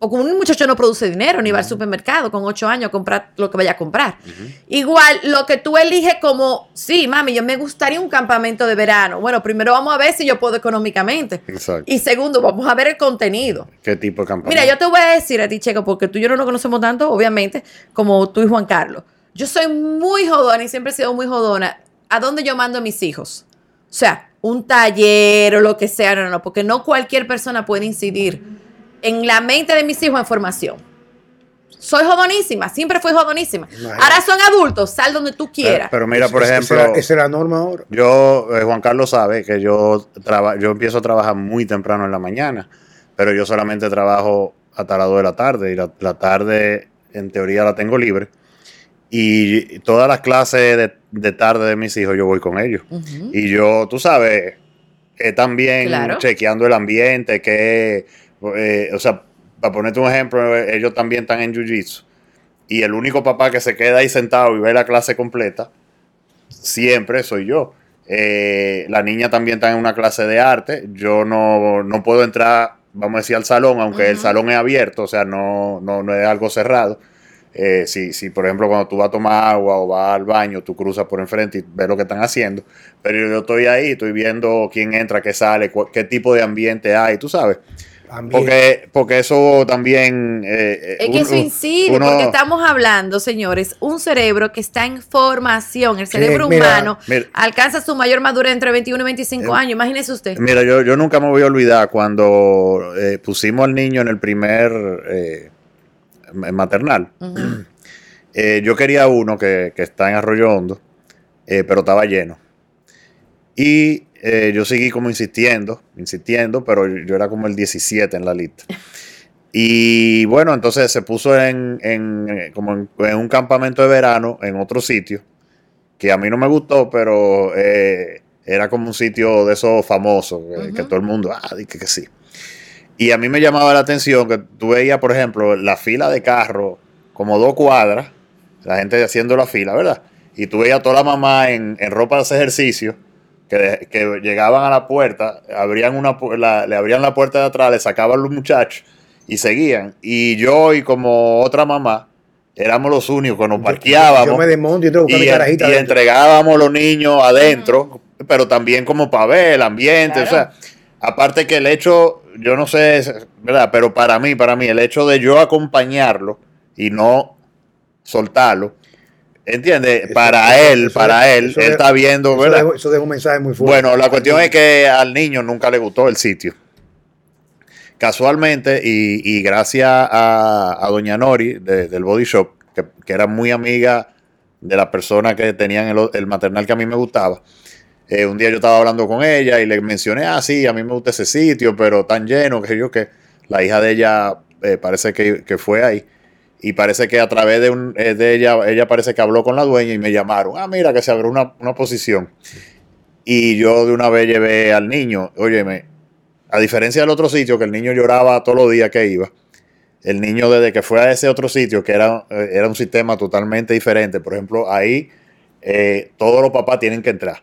O como un muchacho no produce dinero, ni va al supermercado con ocho años a comprar lo que vaya a comprar. Igual, lo que tú eliges como, sí, mami, yo me gustaría un campamento de verano. Bueno, primero vamos a ver si yo puedo económicamente.
Exacto.
Y segundo, vamos a ver el contenido.
¿Qué tipo de campaña?
Mira, yo te voy a decir a ti, Checo, porque tú y yo no nos conocemos tanto, obviamente, como tú y Juan Carlos. Yo soy muy jodona y siempre he sido muy jodona. ¿A dónde yo mando a mis hijos? O sea, un taller o lo que sea, no, no, no, porque no cualquier persona puede incidir en la mente de mis hijos en formación. Soy jodonísima, siempre fui.
Imagínate.
Ahora son adultos, sal donde tú quieras.
pero mira, por ejemplo,
Esa, esa es la norma ahora.
yo, eh, Juan Carlos sabe que yo, traba- yo empiezo a trabajar muy temprano en la mañana, pero yo solamente trabajo hasta las 2 de la tarde y la, la tarde en teoría la tengo libre. Y todas las clases de, de tarde de mis hijos yo voy con ellos. Y yo, tú sabes, eh, también
Claro.
chequeando el ambiente, que, eh, o sea, para ponerte un ejemplo, ellos también están en Jiu-Jitsu. Y el único papá que se queda ahí sentado y ve la clase completa, siempre soy yo. Eh, la niña también está en una clase de arte. Yo no, no puedo entrar, vamos a decir, al salón, aunque el salón es abierto, o sea, no, no, no es algo cerrado. Eh, si, si, por ejemplo, cuando tú vas a tomar agua o vas al baño, tú cruzas por enfrente y ves lo que están haciendo. Pero yo estoy ahí, estoy viendo quién entra, qué sale, qué tipo de ambiente hay, tú sabes.
También.
Porque, porque eso también... eh,
Es que
un-
eso incide,
uno-
porque estamos hablando, señores, un cerebro que está en formación, el cerebro
mira,
humano
mira.
alcanza su mayor madurez entre 21 y 25
Eh,
años, imagínese usted.
Mira, yo, yo nunca me voy a olvidar cuando eh, pusimos al niño en el primer maternal. Eh, yo quería uno que, que está en Arroyo Hondo, eh, pero estaba lleno. Y eh, yo seguí como insistiendo, insistiendo, pero yo era como el 17 en la lista. Y bueno, entonces se puso en, en, como en, en un campamento de verano en otro sitio, que a mí no me gustó, pero era como un sitio de esos famosos, que, todo el mundo, ah, que, que sí. Y a mí me llamaba la atención que tú veías, por ejemplo, la fila de carros como dos cuadras, la gente haciendo la fila, ¿verdad? Y tú veías a toda la mamá en, en ropa de ese ejercicio, que, que llegaban a la puerta, abrían una, la- le abrían la puerta de atrás, le sacaban los muchachos y seguían. Y yo y como otra mamá, éramos los únicos que nos parqueábamos
Yo me desmonto y tengo que buscar
y,
mi carajita.
y
adentro.
entregábamos los niños adentro, pero también como para ver el ambiente.
Claro.
O sea, aparte que el hecho, yo no sé, ¿verdad? Pero para mí, para mí, el hecho de yo acompañarlo y no soltarlo, ¿entiendes?
Eso-
Para él,
eso
para él,
eso
él está viendo,
Eso
¿verdad?
Eso deja un mensaje muy fuerte.
Bueno, la cuestión es que al niño nunca le gustó el sitio. Casualmente, y, y gracias a, a Doña Nori de- del Body Shop, que, que era muy amiga de la persona que tenían el, el maternal que a mí me gustaba, eh, un día yo estaba hablando con ella y le mencioné, ah, sí, a mí me gusta ese sitio, pero tan lleno, que yo que la hija de ella eh, parece que, que fue ahí. Y parece que a través de, un, eh, de ella, ella parece que habló con la dueña y me llamaron, ah, mira, que se abrió una, una posición. Y yo de una vez llevé al niño, óyeme, a diferencia del otro sitio, que el niño lloraba todos los días que iba, el niño desde que fue a ese otro sitio, que era, era un sistema totalmente diferente, por ejemplo, ahí todos los papás tienen que entrar.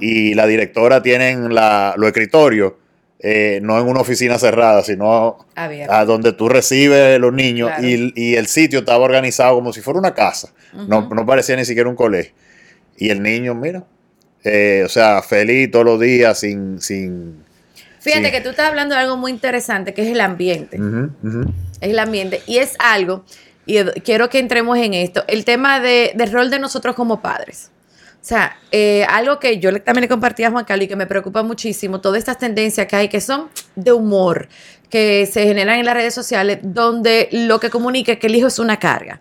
Y la directora tienen la, los escritorios, eh, no en una oficina cerrada, sino a donde tú recibes los niños
Claro.
y, y el sitio estaba organizado como si fuera una casa. no, no parecía ni siquiera un colegio. Y el niño, mira, eh, o sea, feliz todos los días sin... sin
Fíjate que tú estás hablando de algo muy interesante, que es el ambiente. Es el ambiente. Y es algo, y quiero que entremos en esto, el tema de, del rol de nosotros como padres. O sea, eh, algo que yo también le compartí a Juan Carlos y que me preocupa muchísimo, todas estas tendencias que hay que son de humor, que se generan en las redes sociales, donde lo que comunica es que el hijo es una carga.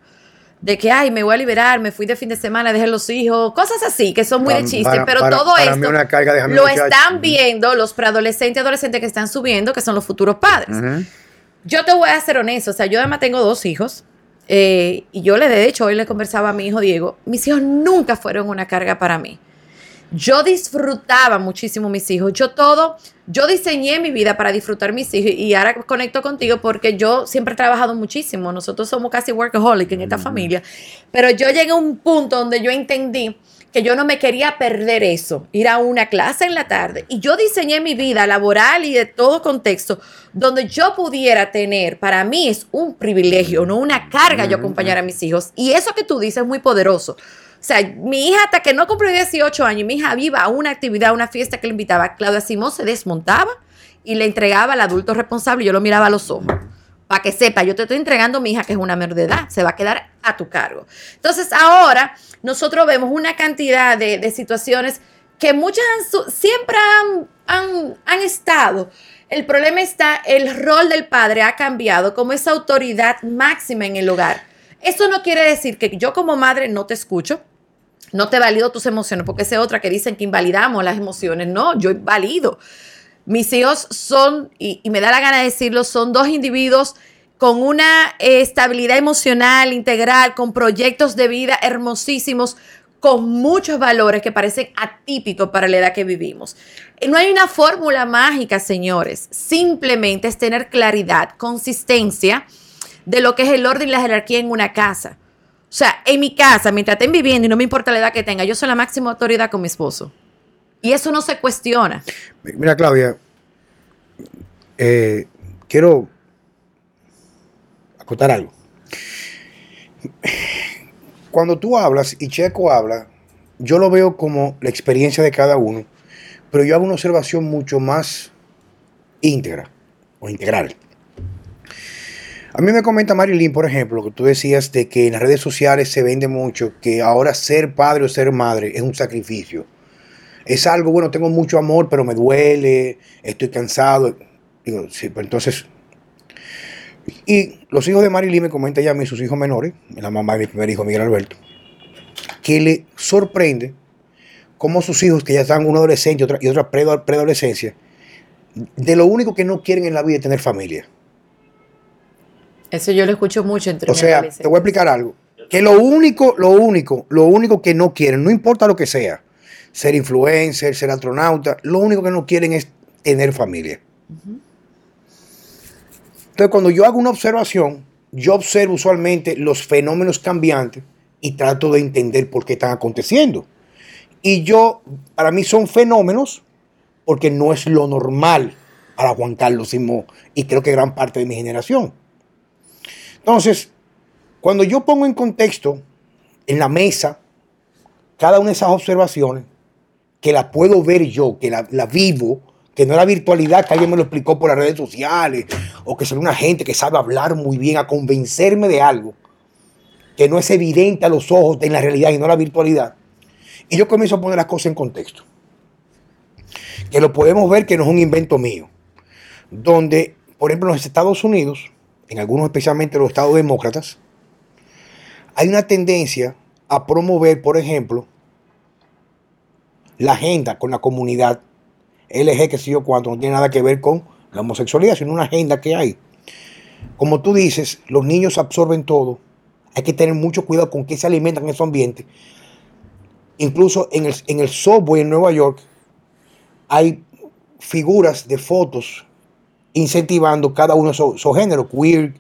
de que, ay, me voy a liberar, me fui de fin de semana, dejé los hijos, cosas así, que son muy de
Pa-
chiste,
para-
pero
para-
todo
para
esto
una carga,
lo están viendo los preadolescentes y adolescentes que están subiendo, que son los futuros padres. Yo te voy a ser honesto, o sea, yo además tengo dos hijos. Eh, y yo le, de hecho, hoy le conversaba a mi hijo Diego, mis hijos nunca fueron una carga para mí. Yo disfrutaba muchísimo mis hijos. Yo todo, yo diseñé mi vida para disfrutar mis hijos y ahora conecto contigo porque yo siempre he trabajado muchísimo. Nosotros somos casi workaholic en esta familia. Pero yo llegué a un punto donde yo entendí que yo no me quería perder eso, ir a una clase en la tarde. Y yo diseñé mi vida laboral y de todo contexto donde yo pudiera tener, para mí es un privilegio, no una carga yo acompañar a mis hijos. Y eso que tú dices es muy poderoso. O sea, mi hija hasta que no cumplió 18 años, mi hija viva a una actividad, a una fiesta que le invitaba, Claudia Simón se desmontaba y le entregaba al adulto responsable y yo lo miraba a los ojos. Para que sepa, yo te estoy entregando a mi hija que es una menor de edad, se va a quedar a tu cargo. Entonces ahora nosotros vemos una cantidad de, de situaciones que muchas han siempre han, han- han estado. El problema está, el rol del padre ha cambiado como esa autoridad máxima en el hogar. Eso no quiere decir que yo como madre no te escucho, no te valido tus emociones, porque es otra que dicen que invalidamos las emociones. No, yo valido. Mis hijos son, y, me da la gana de decirlo, son dos individuos con una eh, estabilidad emocional integral, con proyectos de vida hermosísimos, con muchos valores que parecen atípicos para la edad que vivimos. Eh, No hay una fórmula mágica, señores. Simplemente es tener claridad, consistencia de lo que es el orden y la jerarquía en una casa. O sea, en mi casa, mientras estén viviendo y no me importa la edad que tenga, yo soy la máxima autoridad con mi esposo. Y eso no se cuestiona.
Mira, Claudia, eh, quiero acotar algo. Cuando tú hablas y Checo habla, yo lo veo como la experiencia de cada uno, pero yo hago una observación mucho más íntegra o integral. A mí me comenta Marilyn, por ejemplo, que tú decías de que en las redes sociales se vende mucho que ahora ser padre o ser madre es un sacrificio es algo, bueno, tengo mucho amor, pero me duele, estoy cansado. Digo, sí, pero entonces. Y los hijos de Marilyn me comenta ya a mí, sus hijos menores, la mamá de mi primer hijo, Miguel Alberto, que le sorprende cómo sus hijos, que ya están uno adolescente y otra, y otra preadolescencia, de lo único que no quieren en la vida es tener familia.
Eso yo lo escucho mucho entre
O sea, te voy a explicar algo. Que lo único, lo único, lo único que no quieren, no importa lo que sea, ser influencer, ser astronauta, lo único que no quieren es tener familia. Entonces, cuando yo hago una observación, yo observo usualmente los fenómenos cambiantes y trato de entender por qué están aconteciendo. Y yo, para mí son fenómenos porque no es lo normal para Juan Carlos Simón y creo que gran parte de mi generación. Entonces, cuando yo pongo en contexto en la mesa cada una de esas observaciones, que la puedo ver yo, que la, vivo, que no la virtualidad que alguien me lo explicó por las redes sociales, o que sale una gente que sabe hablar muy bien a convencerme de algo, que no es evidente a los ojos en la realidad y no la virtualidad. Y yo comienzo a poner las cosas en contexto. Que lo podemos ver que no es un invento mío. Donde, por ejemplo, en los Estados Unidos, en algunos especialmente los estados demócratas, hay una tendencia a promover, por ejemplo, la agenda con la comunidad LG, que sé yo cuánto, no tiene nada que ver con la homosexualidad, sino una agenda que hay. Como tú dices, los niños absorben todo. Hay que tener mucho cuidado con qué se alimentan en ese ambiente. Incluso en el, en el subway en Nueva York hay figuras de fotos incentivando cada uno de esos, esos géneros, queer,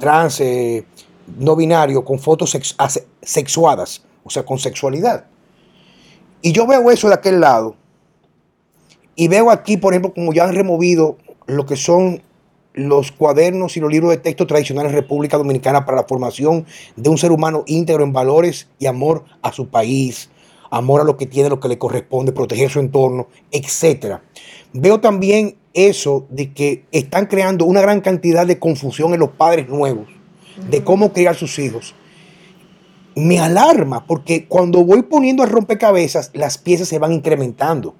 trans, eh, no binario, con fotos sex- sexuadas, o sea, con sexualidad. Y yo veo eso de aquel lado. Y veo aquí, por ejemplo, como ya han removido lo que son los cuadernos y los libros de texto tradicionales de República Dominicana para la formación de un ser humano íntegro en valores y amor a su país, amor a lo que tiene, lo que le corresponde, proteger su entorno, etc. Veo también eso de que están creando una gran cantidad de confusión en los padres nuevos, de cómo criar sus hijos me alarma porque cuando voy poniendo el rompecabezas, las piezas se van incrementando.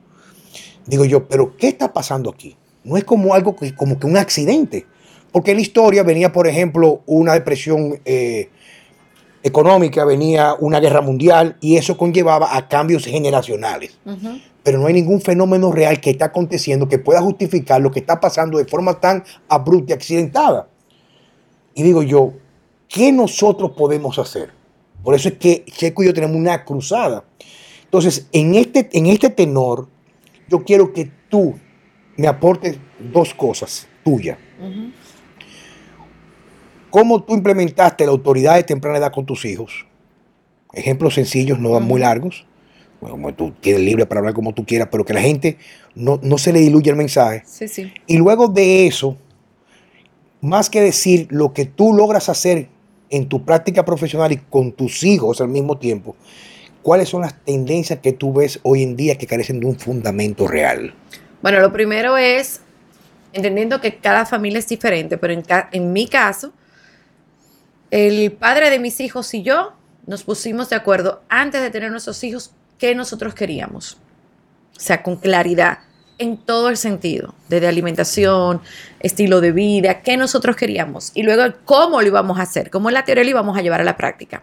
Digo yo, pero ¿qué está pasando aquí? No es como algo que, como que un accidente. Porque en la historia venía, por ejemplo, una depresión eh, económica, venía una guerra mundial y eso conllevaba a cambios generacionales. Pero no hay ningún fenómeno real que está aconteciendo que pueda justificar lo que está pasando de forma tan abrupta y accidentada. Y digo yo, ¿qué nosotros podemos hacer? Por eso es que Checo y yo tenemos una cruzada. Entonces, en este, en este tenor, yo quiero que tú me aportes dos cosas tuyas. ¿Cómo tú implementaste la autoridad de temprana edad con tus hijos? Ejemplos sencillos, no muy largos. Bueno, tú tienes libre para hablar como tú quieras, pero que la gente no, se le diluya el mensaje.
Sí, sí.
Y luego de eso, más que decir lo que tú logras hacer en tu práctica profesional y con tus hijos al mismo tiempo, ¿cuáles son las tendencias que tú ves hoy en día que carecen de un fundamento real?
Bueno, lo primero es entendiendo que cada familia es diferente, pero en, mi caso, el padre de mis hijos y yo nos pusimos de acuerdo antes de tener nuestros hijos qué nosotros queríamos. O sea, con claridad, en todo el sentido, desde alimentación, estilo de vida, qué nosotros queríamos. Y luego cómo lo íbamos a hacer, cómo en la teoría lo íbamos a llevar a la práctica.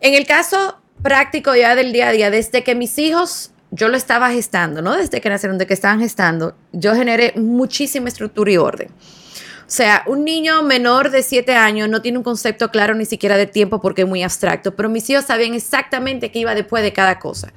En el caso práctico ya del día a día, desde que mis hijos, yo lo estaba gestando, ¿no? Desde que nacieron, de que estaban gestando, yo generé muchísima estructura y orden. O sea, un niño menor de 7 años no tiene un concepto claro ni siquiera de tiempo porque es muy abstracto, pero mis hijos sabían exactamente qué iba después de cada cosa.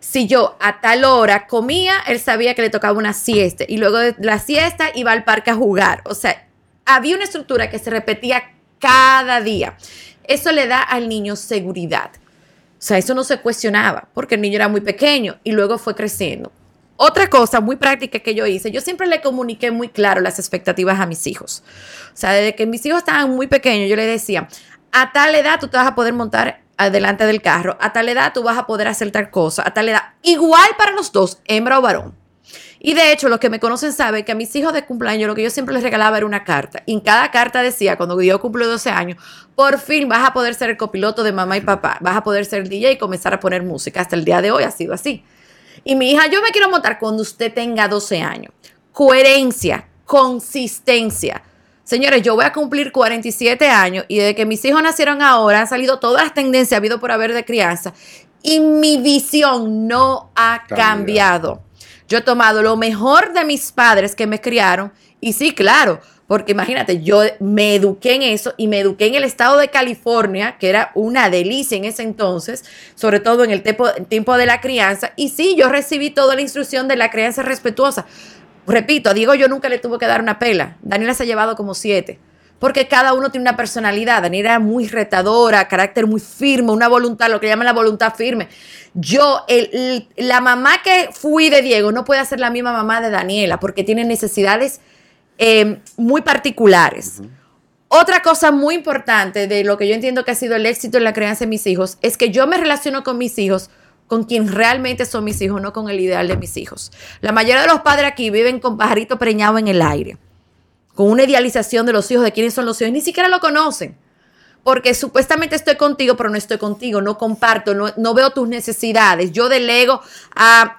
Si yo a tal hora comía, él sabía que le tocaba una siesta y luego de la siesta iba al parque a jugar. O sea, había una estructura que se repetía cada día. Eso le da al niño seguridad. O sea, eso no se cuestionaba porque el niño era muy pequeño y luego fue creciendo. Otra cosa muy práctica que yo hice, yo siempre le comuniqué muy claro las expectativas a mis hijos. O sea, desde que mis hijos estaban muy pequeños, yo les decía, a tal edad tú te vas a poder montar adelante del carro, a tal edad tú vas a poder hacer tal cosa, a tal edad, igual para los dos, hembra o varón. Y de hecho, los que me conocen saben que a mis hijos de cumpleaños lo que yo siempre les regalaba era una carta. Y en cada carta decía, cuando yo cumplo 12 años, por fin vas a poder ser el copiloto de mamá y papá, vas a poder ser el DJ y comenzar a poner música. Hasta el día de hoy ha sido así. Y mi hija, yo me quiero montar cuando usted tenga 12 años. Coherencia, consistencia. Señores, yo voy a cumplir 47 años y desde que mis hijos nacieron ahora han salido todas las tendencias habido por haber de crianza y mi visión no ha cambiado. Yo he tomado lo mejor de mis padres que me criaron y sí, claro, porque imagínate, yo me eduqué en eso y me eduqué en el estado de California, que era una delicia en ese entonces, sobre todo en el tiempo, de la crianza. Y sí, yo recibí toda la instrucción de la crianza respetuosa. Repito, a Diego yo nunca le tuve que dar una pela. Daniela se ha llevado como siete. Porque cada uno tiene una personalidad. Daniela era muy retadora, carácter muy firme, una voluntad, lo que llaman la voluntad firme. Yo, la mamá que fui de Diego no puede ser la misma mamá de Daniela porque tiene necesidades eh, muy particulares. Otra cosa muy importante de lo que yo entiendo que ha sido el éxito en la crianza de mis hijos es que yo me relaciono con mis hijos con quien realmente son mis hijos, no con el ideal de mis hijos. La mayoría de los padres aquí viven con pajarito preñado en el aire, con una idealización de los hijos, de quiénes son los hijos, ni siquiera lo conocen porque supuestamente estoy contigo, pero no estoy contigo, no comparto, no, veo tus necesidades. Yo delego a,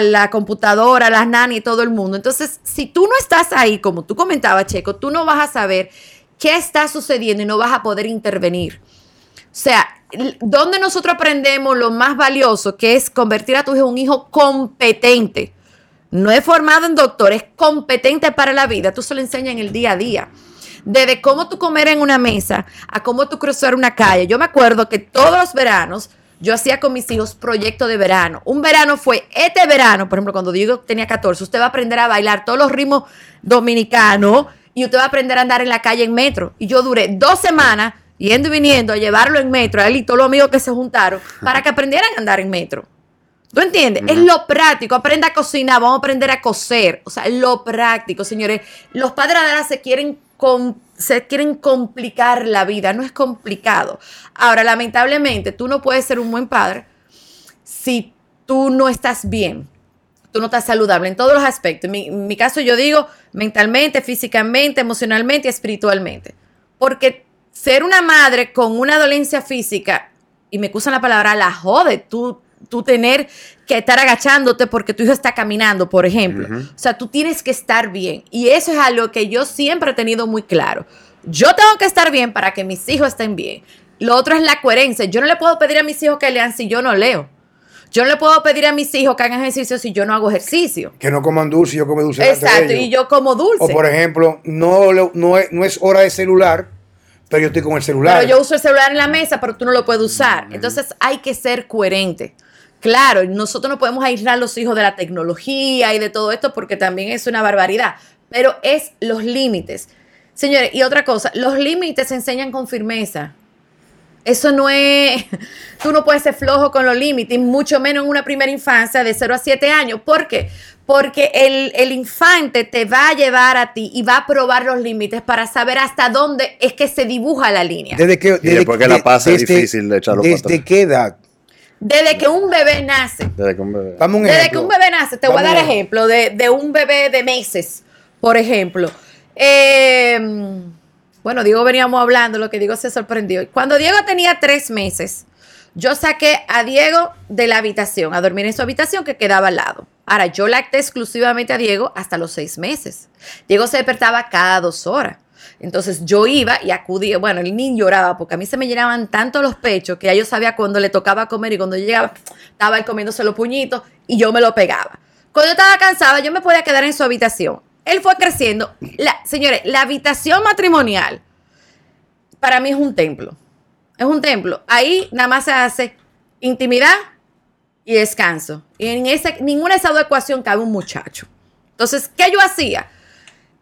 la computadora, a las nani y todo el mundo. Entonces, si tú no estás ahí, como tú comentabas, Checo, tú no vas a saber qué está sucediendo y no vas a poder intervenir. O sea, donde nosotros aprendemos lo más valioso, que es convertir a tu hijo en un hijo competente. No es formado en doctor, es competente para la vida. Tú se lo enseñas en el día a día desde cómo tú comer en una mesa a cómo tú cruzar una calle. Yo me acuerdo que todos los veranos yo hacía con mis hijos proyecto de verano. Un verano fue este verano, por ejemplo, cuando Diego tenía 14, usted va a aprender a bailar todos los ritmos dominicanos y usted va a aprender a andar en la calle en metro. Y yo duré dos semanas yendo y viniendo a llevarlo en metro, a él y todos los amigos que se juntaron, para que aprendieran a andar en metro. ¿Tú entiendes? Es lo práctico. Aprenda a cocinar, vamos a aprender a coser. O sea, lo práctico, señores. Los padres ahora se quieren se quieren complicar la vida, no es complicado. Ahora, lamentablemente, tú no puedes ser un buen padre si tú no estás bien, tú no estás saludable en todos los aspectos. En mi, caso yo digo mentalmente, físicamente, emocionalmente y espiritualmente. Porque ser una madre con una dolencia física, y me usan la palabra, la jode, tú tú tener que estar agachándote porque tu hijo está caminando, por ejemplo. O sea, tú tienes que estar bien. Y eso es algo que yo siempre he tenido muy claro. Yo tengo que estar bien para que mis hijos estén bien. Lo otro es la coherencia. Yo no le puedo pedir a mis hijos que lean si yo no leo. Yo no le puedo pedir a mis hijos que hagan ejercicio si yo no hago ejercicio.
Que no coman dulce, yo como dulce.
Exacto, y yo como dulce.
O por ejemplo, no, lo- no, es, no es hora de celular, pero yo estoy con el celular.
Pero yo uso el celular en la mesa, pero tú no lo puedes usar. Entonces hay que ser coherente. Claro, nosotros no podemos aislar a los hijos de la tecnología y de todo esto porque también es una barbaridad. Pero es los límites. Señores, y otra cosa, los límites se enseñan con firmeza. Eso no es, tú no puedes ser flojo con los límites, mucho menos en una primera infancia de 0 a 7 años. ¿Por qué? Porque el, el infante te va a llevar a ti y va a probar los límites para saber hasta dónde es que se dibuja la línea.
Desde que, desde-
después que la pasa es difícil de echarlo para
¿Desde
atrás.
qué edad?
Desde que un bebé nace.
Desde que un bebé.
Dame un
Desde que un bebé nace, te voy a dar
un-
ejemplo de, de un bebé de meses, por ejemplo. Eh, bueno, Diego veníamos hablando, lo que Diego se sorprendió. Cuando Diego tenía tres meses, yo saqué a Diego de la habitación, a dormir en su habitación que quedaba al lado. Ahora, yo lacté exclusivamente a Diego hasta los seis meses. Diego se despertaba cada dos horas. Entonces yo iba y acudía, bueno, el niño lloraba porque a mí se me llenaban tanto los pechos que ya yo sabía cuando le tocaba comer y cuando yo llegaba, estaba él comiéndose los puñitos y yo me lo pegaba. Cuando yo estaba cansada, yo me podía quedar en su habitación. Él fue creciendo. La, señores, la habitación matrimonial para mí es un templo. Es un templo. Ahí nada más se hace intimidad y descanso. Y en esa, ninguna de esas dos ecuaciones cabe un muchacho. Entonces, ¿qué yo hacía?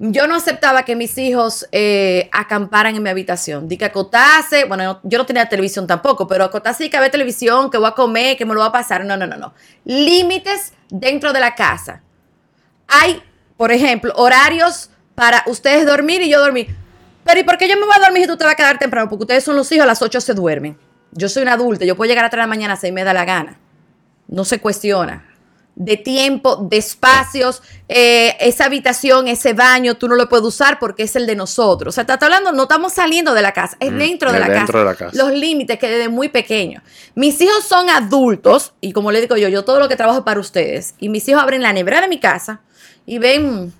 Yo no aceptaba que mis hijos eh, acamparan en mi habitación. Di que acotase, bueno, no- yo no tenía televisión tampoco, pero acotase y que ver televisión, que voy a comer, que me lo va a pasar. No, no, no, no. Límites dentro de la casa. Hay, por ejemplo, horarios para ustedes dormir y yo dormir. Pero ¿y por qué yo me voy a dormir y tú te vas a quedar temprano? Porque ustedes son los hijos, a las 8 se duermen. Yo soy una adulta, yo puedo llegar a 3 de la mañana, si me da la gana. No se cuestiona. De tiempo, de espacios, eh, esa habitación, ese baño, tú no lo puedes usar porque es el de nosotros. O sea, está hablando, no estamos saliendo de la casa, es
Mm,
dentro, de
es
la,
dentro
casa.
de la casa.
Los límites que desde muy pequeño. Mis hijos son adultos y como le digo yo, yo todo lo que trabajo es para ustedes. Y mis hijos abren la nevera de mi casa y ven,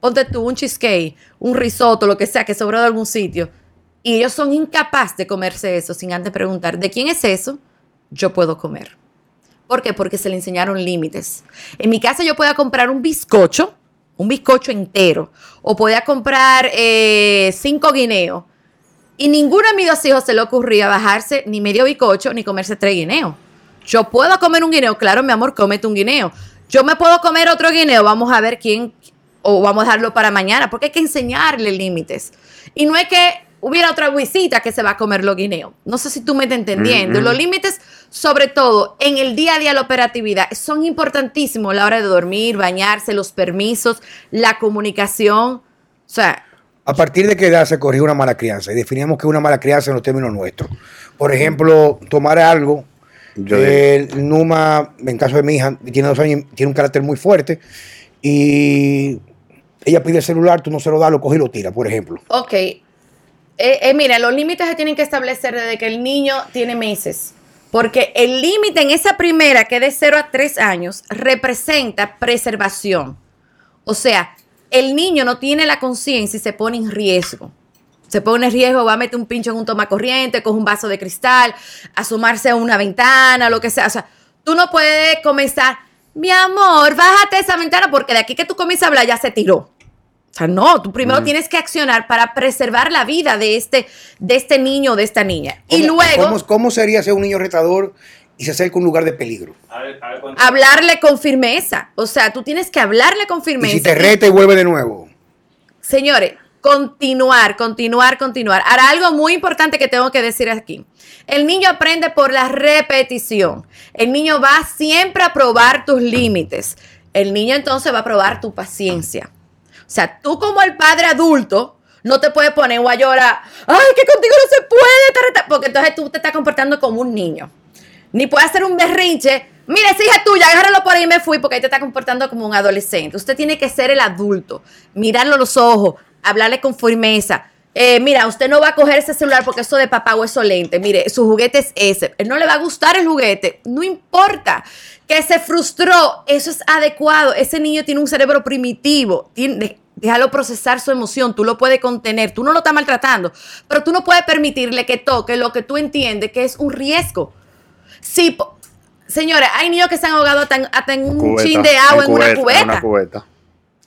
ponte tú un cheesecake, un risotto, lo que sea que sobró de algún sitio. Y ellos son incapaces de comerse eso sin antes preguntar, ¿de quién es eso? Yo puedo comer. ¿Por qué? Porque se le enseñaron límites. En mi casa yo podía comprar un bizcocho, un bizcocho entero, o podía comprar eh, cinco guineos. Y ninguno de mis dos hijos se le ocurría bajarse ni medio bizcocho ni comerse tres guineos. Yo puedo comer un guineo, claro, mi amor, cómete un guineo. Yo me puedo comer otro guineo, vamos a ver quién, o vamos a dejarlo para mañana, porque hay que enseñarle límites. Y no es que hubiera otra visita que se va a comer los guineos. No sé si tú me estás entendiendo.
Mm.
Los límites, sobre todo en el día a día, la operatividad, son importantísimos a la hora de dormir, bañarse, los permisos, la comunicación. O sea,
¿A partir de qué edad se corrigió una mala crianza? Y definíamos que es una mala crianza en los términos nuestros. Por ejemplo, tomar algo.
Yo
eh, Numa, en caso de mi hija, tiene dos años, tiene un carácter muy fuerte. Y ella pide el celular, tú no se lo das, lo coge y lo tira, por ejemplo.
Ok. Eh, eh, mira, los límites se tienen que establecer desde que el niño tiene meses. Porque el límite en esa primera, que de 0 a 3 años, representa preservación. O sea, el niño no tiene la conciencia y se pone en riesgo. Se pone en riesgo, va a meter un pincho en un toma corriente, coge un vaso de cristal, asomarse a una ventana, lo que sea. O sea, tú no puedes comenzar, mi amor, bájate esa ventana porque de aquí que tú comienzas a hablar ya se tiró. O sea, no, tú primero tienes que accionar para preservar la vida de este, de este niño o de esta niña. Y
¿Cómo-
luego
¿cómo, cómo sería ser un niño retador y se acerca a un lugar de peligro?
A ver, a ver cuánto-
hablarle con firmeza. O sea, tú tienes que hablarle con
Y
firmeza.
si te reta y vuelve de nuevo.
Señores, continuar, continuar, continuar. Ahora, algo muy importante que tengo que decir aquí. El niño aprende por la repetición. El niño va siempre a probar tus límites. El niño entonces va a probar tu paciencia. O sea, tú como el padre adulto no te puedes poner o a llorar, ay, que contigo no se puede, tarata", porque entonces tú te estás comportando como un niño. Ni puede hacer un berrinche. Mira, esa hija tuya, agárralo por ahí y me fui porque ahí te está comportando como un adolescente. Usted tiene que ser el adulto, mirarlo a los ojos, hablarle con firmeza. Eh, mira, usted no va a coger ese celular porque eso de papá o eso lente. Mire, su juguete es ese. Él no le va a gustar el juguete. No importa. Que se frustró. Eso es adecuado. Ese niño tiene un cerebro primitivo. Tiene, Déjalo procesar su emoción, tú lo puedes contener, tú no lo estás maltratando, pero tú no puedes permitirle que toque lo que tú entiendes que es un riesgo. Sí, señores, hay niños que se han ahogado hasta en, un chin de agua en, una, cubeta. una cubeta.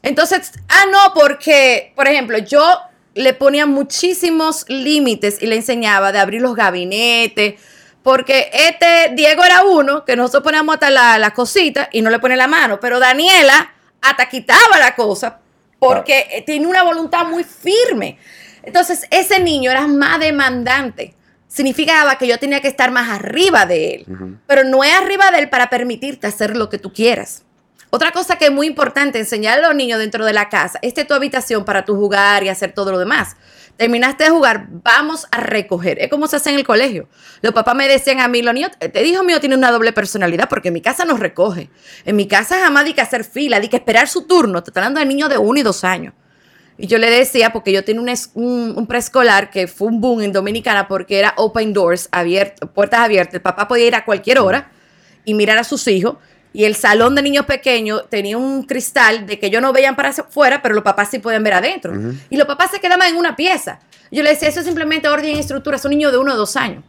Entonces, ah, no, porque, por ejemplo, yo le ponía muchísimos límites y le enseñaba de abrir los gabinetes, porque este Diego era uno que nosotros poníamos hasta la, la cosita y no le pone la mano, pero Daniela hasta quitaba la cosa porque tiene una voluntad muy firme. Entonces, ese niño era más demandante. Significaba que yo tenía que estar más arriba de él, pero no es arriba de él para permitirte hacer lo que tú quieras. Otra cosa que es muy importante, enseñar a los niños dentro de la casa, esta es tu habitación para tu jugar y hacer todo lo demás. Terminaste de jugar, vamos a recoger. Es como se hace en el colegio. Los papás me decían a mí, los niños, te dijo mío tiene una doble personalidad porque en mi casa nos recoge. En mi casa jamás di que hacer fila, di que esperar su turno. Te está hablando de niños de uno y dos años. Y yo le decía, porque yo tenía un, preescolar que fue un boom en Dominicana porque era open doors, puertas abiertas. El papá podía ir a cualquier hora y mirar a sus hijos. Y el salón de niños pequeños tenía un cristal de que ellos no veían para afuera, pero los papás sí podían ver adentro. Y los papás se quedaban en una pieza. Yo le decía, eso es simplemente orden y estructura, es un niño de uno o dos años.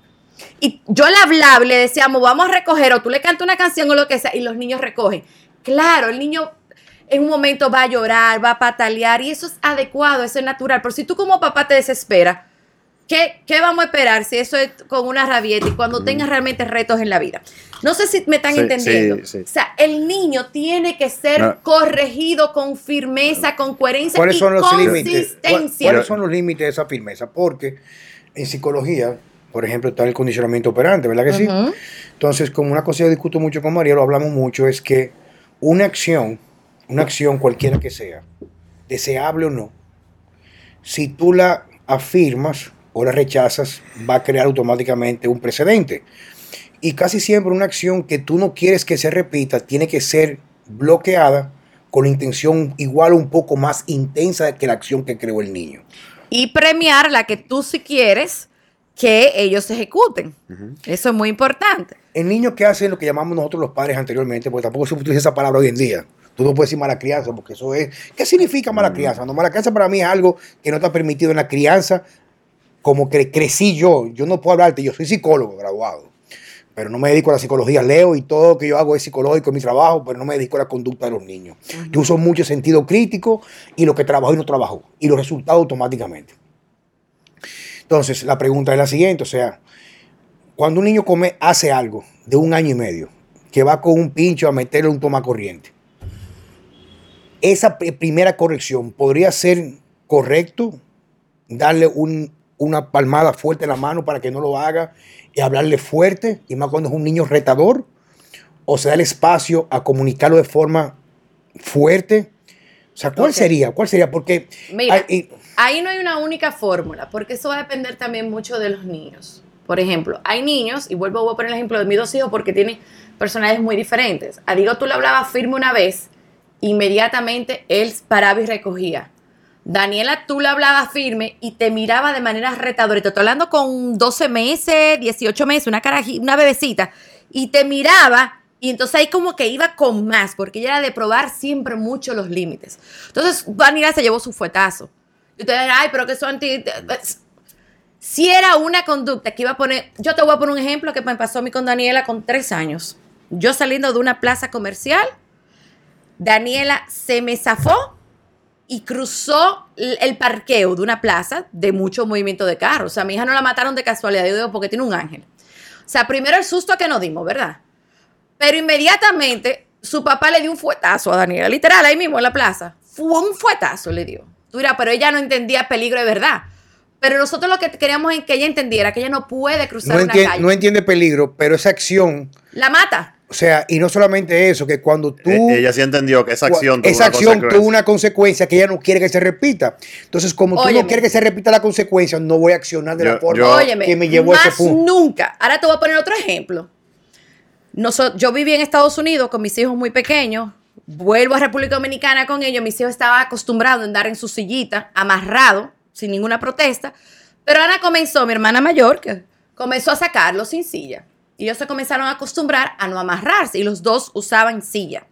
Y yo le hablaba, le decíamos, vamos a recoger, o tú le cantas una canción o lo que sea, y los niños recogen. Claro, el niño en un momento va a llorar, va a patalear, y eso es adecuado, eso es natural. Pero si tú como papá te desesperas, ¿qué, qué vamos a esperar si eso es con una rabieta y cuando tengas realmente retos en la vida? No sé si me están entendiendo. O sea, el niño tiene que ser corregido con firmeza, con coherencia
¿Cuáles
y
son los consistencia. ¿Cuáles son los límites de esa firmeza? Porque en psicología, por ejemplo, está el condicionamiento operante, ¿verdad que sí? Entonces, como una cosa que yo discuto mucho con María, lo hablamos mucho, es que una acción, una acción cualquiera que sea, deseable o no, si tú la afirmas o la rechazas, va a crear automáticamente un precedente. Y casi siempre una acción que tú no quieres que se repita tiene que ser bloqueada con la intención igual o un poco más intensa que la acción que creó el niño.
Y premiar la que tú sí quieres que ellos ejecuten. Eso es muy importante.
El niño que hace lo que llamamos nosotros los padres anteriormente, porque tampoco se utiliza esa palabra hoy en día. Tú no puedes decir mala crianza, porque eso es... ¿Qué significa mala crianza? No, mala crianza para mí es algo que no te ha permitido en la crianza como que crecí yo. Yo no puedo hablarte, yo soy psicólogo graduado pero no me dedico a la psicología. Leo y todo lo que yo hago es psicológico en mi trabajo, pero no me dedico a la conducta de los niños. Yo uso mucho sentido crítico y lo que trabajo y no trabajo, y los resultados automáticamente. Entonces, la pregunta es la siguiente, o sea, cuando un niño come, hace algo de un año y medio, que va con un pincho a meterle un toma corriente, esa primera corrección podría ser correcto, darle una palmada fuerte en la mano para que no lo haga y hablarle fuerte, y más cuando es un niño retador, o se da el espacio a comunicarlo de forma fuerte. O sea, ¿cuál sería? ¿Cuál sería? Porque...
Mira, ahí no hay una única fórmula, porque eso va a depender también mucho de los niños. Por ejemplo, hay niños, y vuelvo a poner el ejemplo de mis dos hijos porque tienen personajes muy diferentes. A Diego tú le hablabas firme una vez, inmediatamente él paraba y recogía. Daniela, tú le hablabas firme y te miraba de manera retadora. Estoy hablando con 12 meses, 18 meses, una, una bebecita. Y te miraba y entonces ahí como que iba con más, porque ella era de probar siempre mucho los límites. Entonces Daniela se llevó su fuetazo. Y ustedes, ay, pero que son anti... Si era una conducta que iba a poner, yo te voy a poner un ejemplo que me pasó a mí con Daniela con tres años. Yo saliendo de una plaza comercial, Daniela se me zafó y cruzó el parqueo de una plaza de mucho movimiento de carros. O sea, a mi hija no la mataron de casualidad, yo digo, porque tiene un ángel. O sea, primero el susto que nos dimos, ¿verdad? Pero inmediatamente su papá le dio un fuetazo a Daniela, literal, ahí mismo en la plaza. Fue un fuetazo, le dio. Tú dirás, pero ella no entendía peligro de verdad. Pero nosotros lo que queríamos es que ella entendiera que ella no puede cruzar
no
una calle.
No entiende peligro, pero esa acción...
La mata.
O sea, y no solamente eso, que cuando tú...
E-, ella sí entendió que esa acción
tuvo Esa acción tuvo una consecuencia que ella no quiere que se repita. Entonces, como tú no quieres que se repita la consecuencia, no voy a accionar de la forma que me llevó a ese punto.
nunca. Ahora te voy a poner otro ejemplo. yo viví en Estados Unidos con mis hijos muy pequeños. Vuelvo a República Dominicana con ellos. Mis hijos estaban acostumbrados a andar en su sillita, amarrado, sin ninguna protesta. Pero Ana comenzó, mi hermana mayor, que comenzó a sacarlo sin silla. Y ellos se comenzaron a acostumbrar a no amarrarse y los dos usaban silla.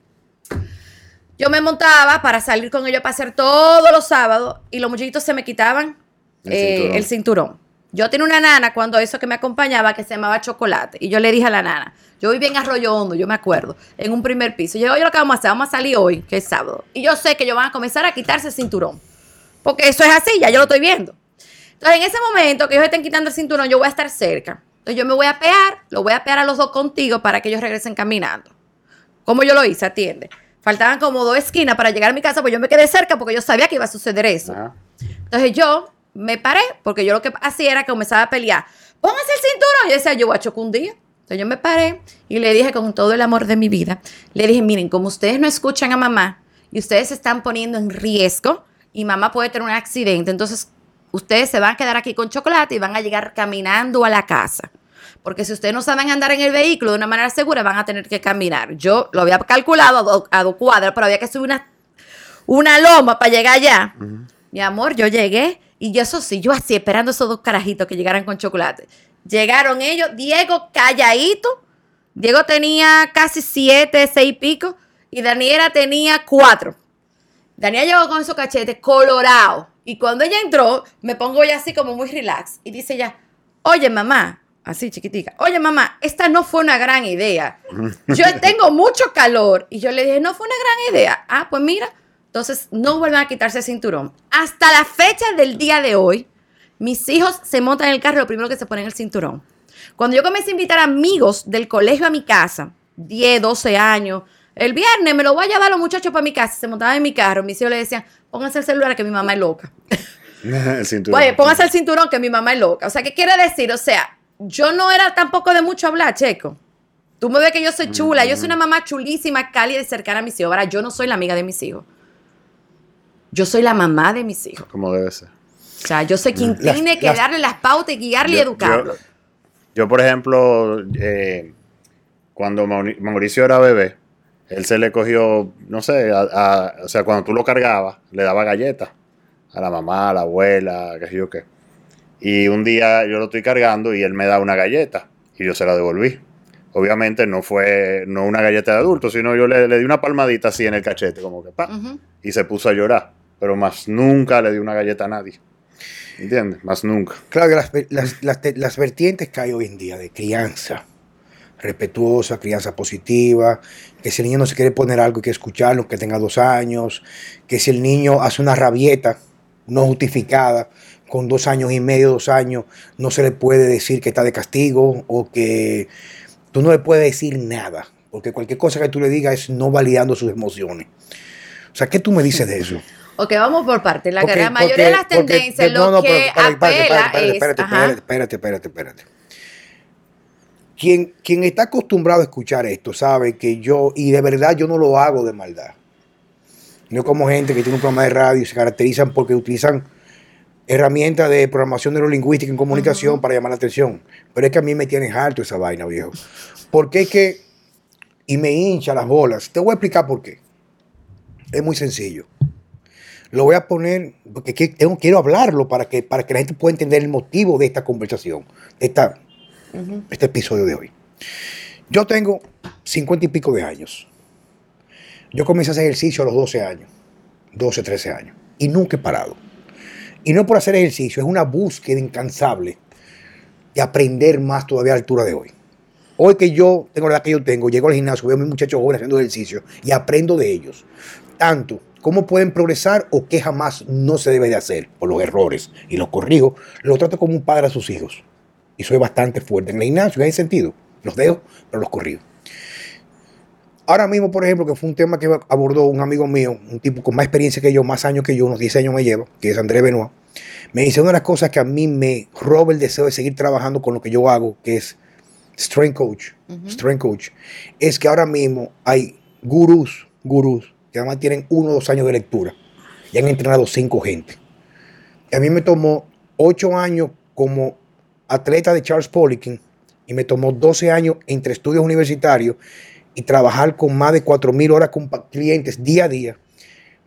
Yo me montaba para salir con ellos para hacer todos los sábados y los muchachitos se me quitaban
El
eh,
cinturón.
el cinturón. Yo tenía una nana cuando eso que me acompañaba que se llamaba Chocolate. Y yo le dije a la nana, yo vivía en Arroyo Hondo, yo me acuerdo, en un primer piso. Yo, oye, lo que vamos a hacer, vamos a salir hoy, que es sábado. Y yo sé que ellos van a comenzar a quitarse el cinturón. Porque eso es así, ya yo lo estoy viendo. Entonces, en ese momento que ellos estén quitando el cinturón, yo voy a estar cerca. Entonces, yo me voy a pear, lo voy a pear a los dos contigo para que ellos regresen caminando. Como yo lo hice, atiende. Faltaban como dos esquinas para llegar a mi casa, pues yo me quedé cerca porque yo sabía que iba a suceder eso.
Ajá.
Entonces yo me paré, porque yo lo que hacía era que comenzaba a pelear. Póngase el cinturón. Y yo decía, yo voy a chocar un día. Entonces yo me paré y le dije con todo el amor de mi vida, le dije, miren, como ustedes no escuchan a mamá y ustedes se están poniendo en riesgo y mamá puede tener un accidente, entonces ustedes se van a quedar aquí con chocolate y van a llegar caminando a la casa. Porque si ustedes no saben andar en el vehículo de una manera segura, van a tener que caminar. Yo lo había calculado a dos a dos cuadras, pero había que subir una, una loma para llegar allá. Mi amor, yo llegué y yo eso sí, yo así esperando esos dos carajitos que llegaran con chocolate. Llegaron ellos, Diego calladito. Diego tenía casi siete, seis y pico. Y Daniela tenía cuatro. Daniela llegó con esos cachetes colorados. Y cuando ella entró, me pongo ya así como muy relax. Y dice ella, oye mamá, así chiquitica, oye mamá, esta no fue una gran idea. Yo tengo mucho calor. Y yo le dije, no fue una gran idea. Ah, pues mira, entonces no vuelvan a quitarse el cinturón. Hasta la fecha del día de hoy, mis hijos se montan en el carro, lo primero que se ponen es el cinturón. Cuando yo comencé a invitar amigos del colegio a mi casa, 10, 12 años, el viernes me lo voy a llevar a los muchachos para mi casa, se montaban en mi carro, mis hijos le decían, pónganse el celular que mi mamá es loca.
El cinturón.
Oye, póngase el cinturón que mi mamá es loca. O sea, ¿qué quiere decir? O sea, yo no era tampoco de mucho hablar, Checo. Tú me ves que yo soy chula, yo soy una mamá chulísima, cálida y cercana a mis hijos. Ahora, yo no soy la amiga de mis hijos. Yo soy la mamá de mis hijos.
Como debe ser.
O sea, yo soy quien
Las-
tiene que
las-
darle las pautas y guiarle y educarlo.
Yo, yo, por ejemplo, eh, cuando Mauri- Mauricio era bebé, él se le cogió, no sé, a- a- o sea, cuando tú lo cargabas, le daba galletas a la mamá, a la abuela, qué sé yo qué. Y un día yo lo estoy cargando y él me da una galleta y yo se la devolví. Obviamente no fue no una galleta de adulto, sino yo le, le di una palmadita así en el cachete, como que pa, y se puso a llorar. Pero más nunca le di una galleta a nadie. ¿Entiendes? Más nunca.
Claro que las, las- las las vertientes que hay hoy en día de crianza respetuosa, crianza positiva, que si el niño no se quiere poner algo hay que escucharlo, que tenga dos años, que si el niño hace una rabieta no justificada, con dos años y medio, dos años, no se le puede decir que está de castigo o que tú no le puedes decir nada, porque cualquier cosa que tú le digas es no validando sus emociones. O sea, ¿qué tú me dices de eso?
Ok, vamos por partes. La, mayoría
porque-
de las tendencias
no, no,
que
pero espérate, espérate, espérate, espérate, espérate, espérate, espérate. Quien, quien está acostumbrado a escuchar esto sabe que yo, y de verdad yo no lo hago de maldad. No como gente que tiene un programa de radio y se caracterizan porque utilizan herramientas de programación neurolingüística en comunicación para llamar la atención. Pero es que a mí me tienes harto esa vaina, viejo. Porque es que, y me hincha las bolas. Te voy a explicar por qué. Es muy sencillo. Lo voy a poner, porque tengo, quiero hablarlo para que, para que la gente pueda entender el motivo de esta conversación, de esta, este episodio de hoy. Yo tengo cincuenta y pico de años. Yo comencé a hacer ejercicio a los 12 años, 12, 13 años, y nunca he parado. Y no por hacer ejercicio, es una búsqueda incansable de aprender más todavía a la altura de hoy. Hoy que yo tengo la edad que yo tengo, llego al gimnasio, veo a mis muchachos jóvenes haciendo ejercicio y aprendo de ellos. Tanto cómo pueden progresar o qué jamás no se debe de hacer por los errores y los corrijo, lo trato como un padre a sus hijos. Y soy bastante fuerte en el gimnasio, en ese sentido. Los dejo, pero los corrijo. Ahora mismo, por ejemplo, que fue un tema que abordó un amigo mío, un tipo con más experiencia que yo, más años que yo, unos 10 años me lleva, que es Andrés Benoit, me dice una de las cosas que a mí me roba el deseo de seguir trabajando con lo que yo hago, que es strength coach, strength coach, es que ahora mismo hay gurús, gurús, que además tienen uno o dos años de lectura y han entrenado cinco gente. Y a mí me tomó ocho años como atleta de Charles Poliquin y me tomó 12 años entre estudios universitarios y trabajar con más de 4.000 horas con clientes día a día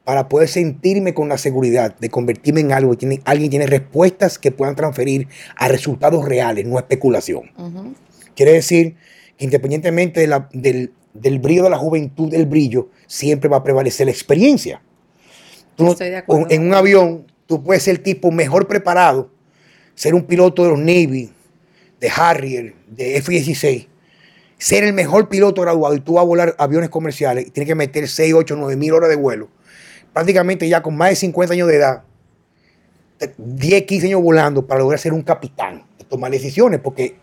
para poder sentirme con la seguridad de convertirme en algo tiene, alguien tiene respuestas que puedan transferir a resultados reales, no especulación. Quiere decir que independientemente de la- del del brillo de la juventud, del brillo, siempre va a prevalecer la experiencia. Tú no-
Estoy de acuerdo.
En un avión, tú puedes ser el tipo mejor preparado, ser un piloto de los Navy, de Harrier, de F-16, ser el mejor piloto graduado y tú vas a volar aviones comerciales y tienes que meter 6, 8, 9 mil horas de vuelo. Prácticamente ya con más de 50 años de edad, te- 10, 15 años volando para lograr ser un capitán, tomar decisiones, porque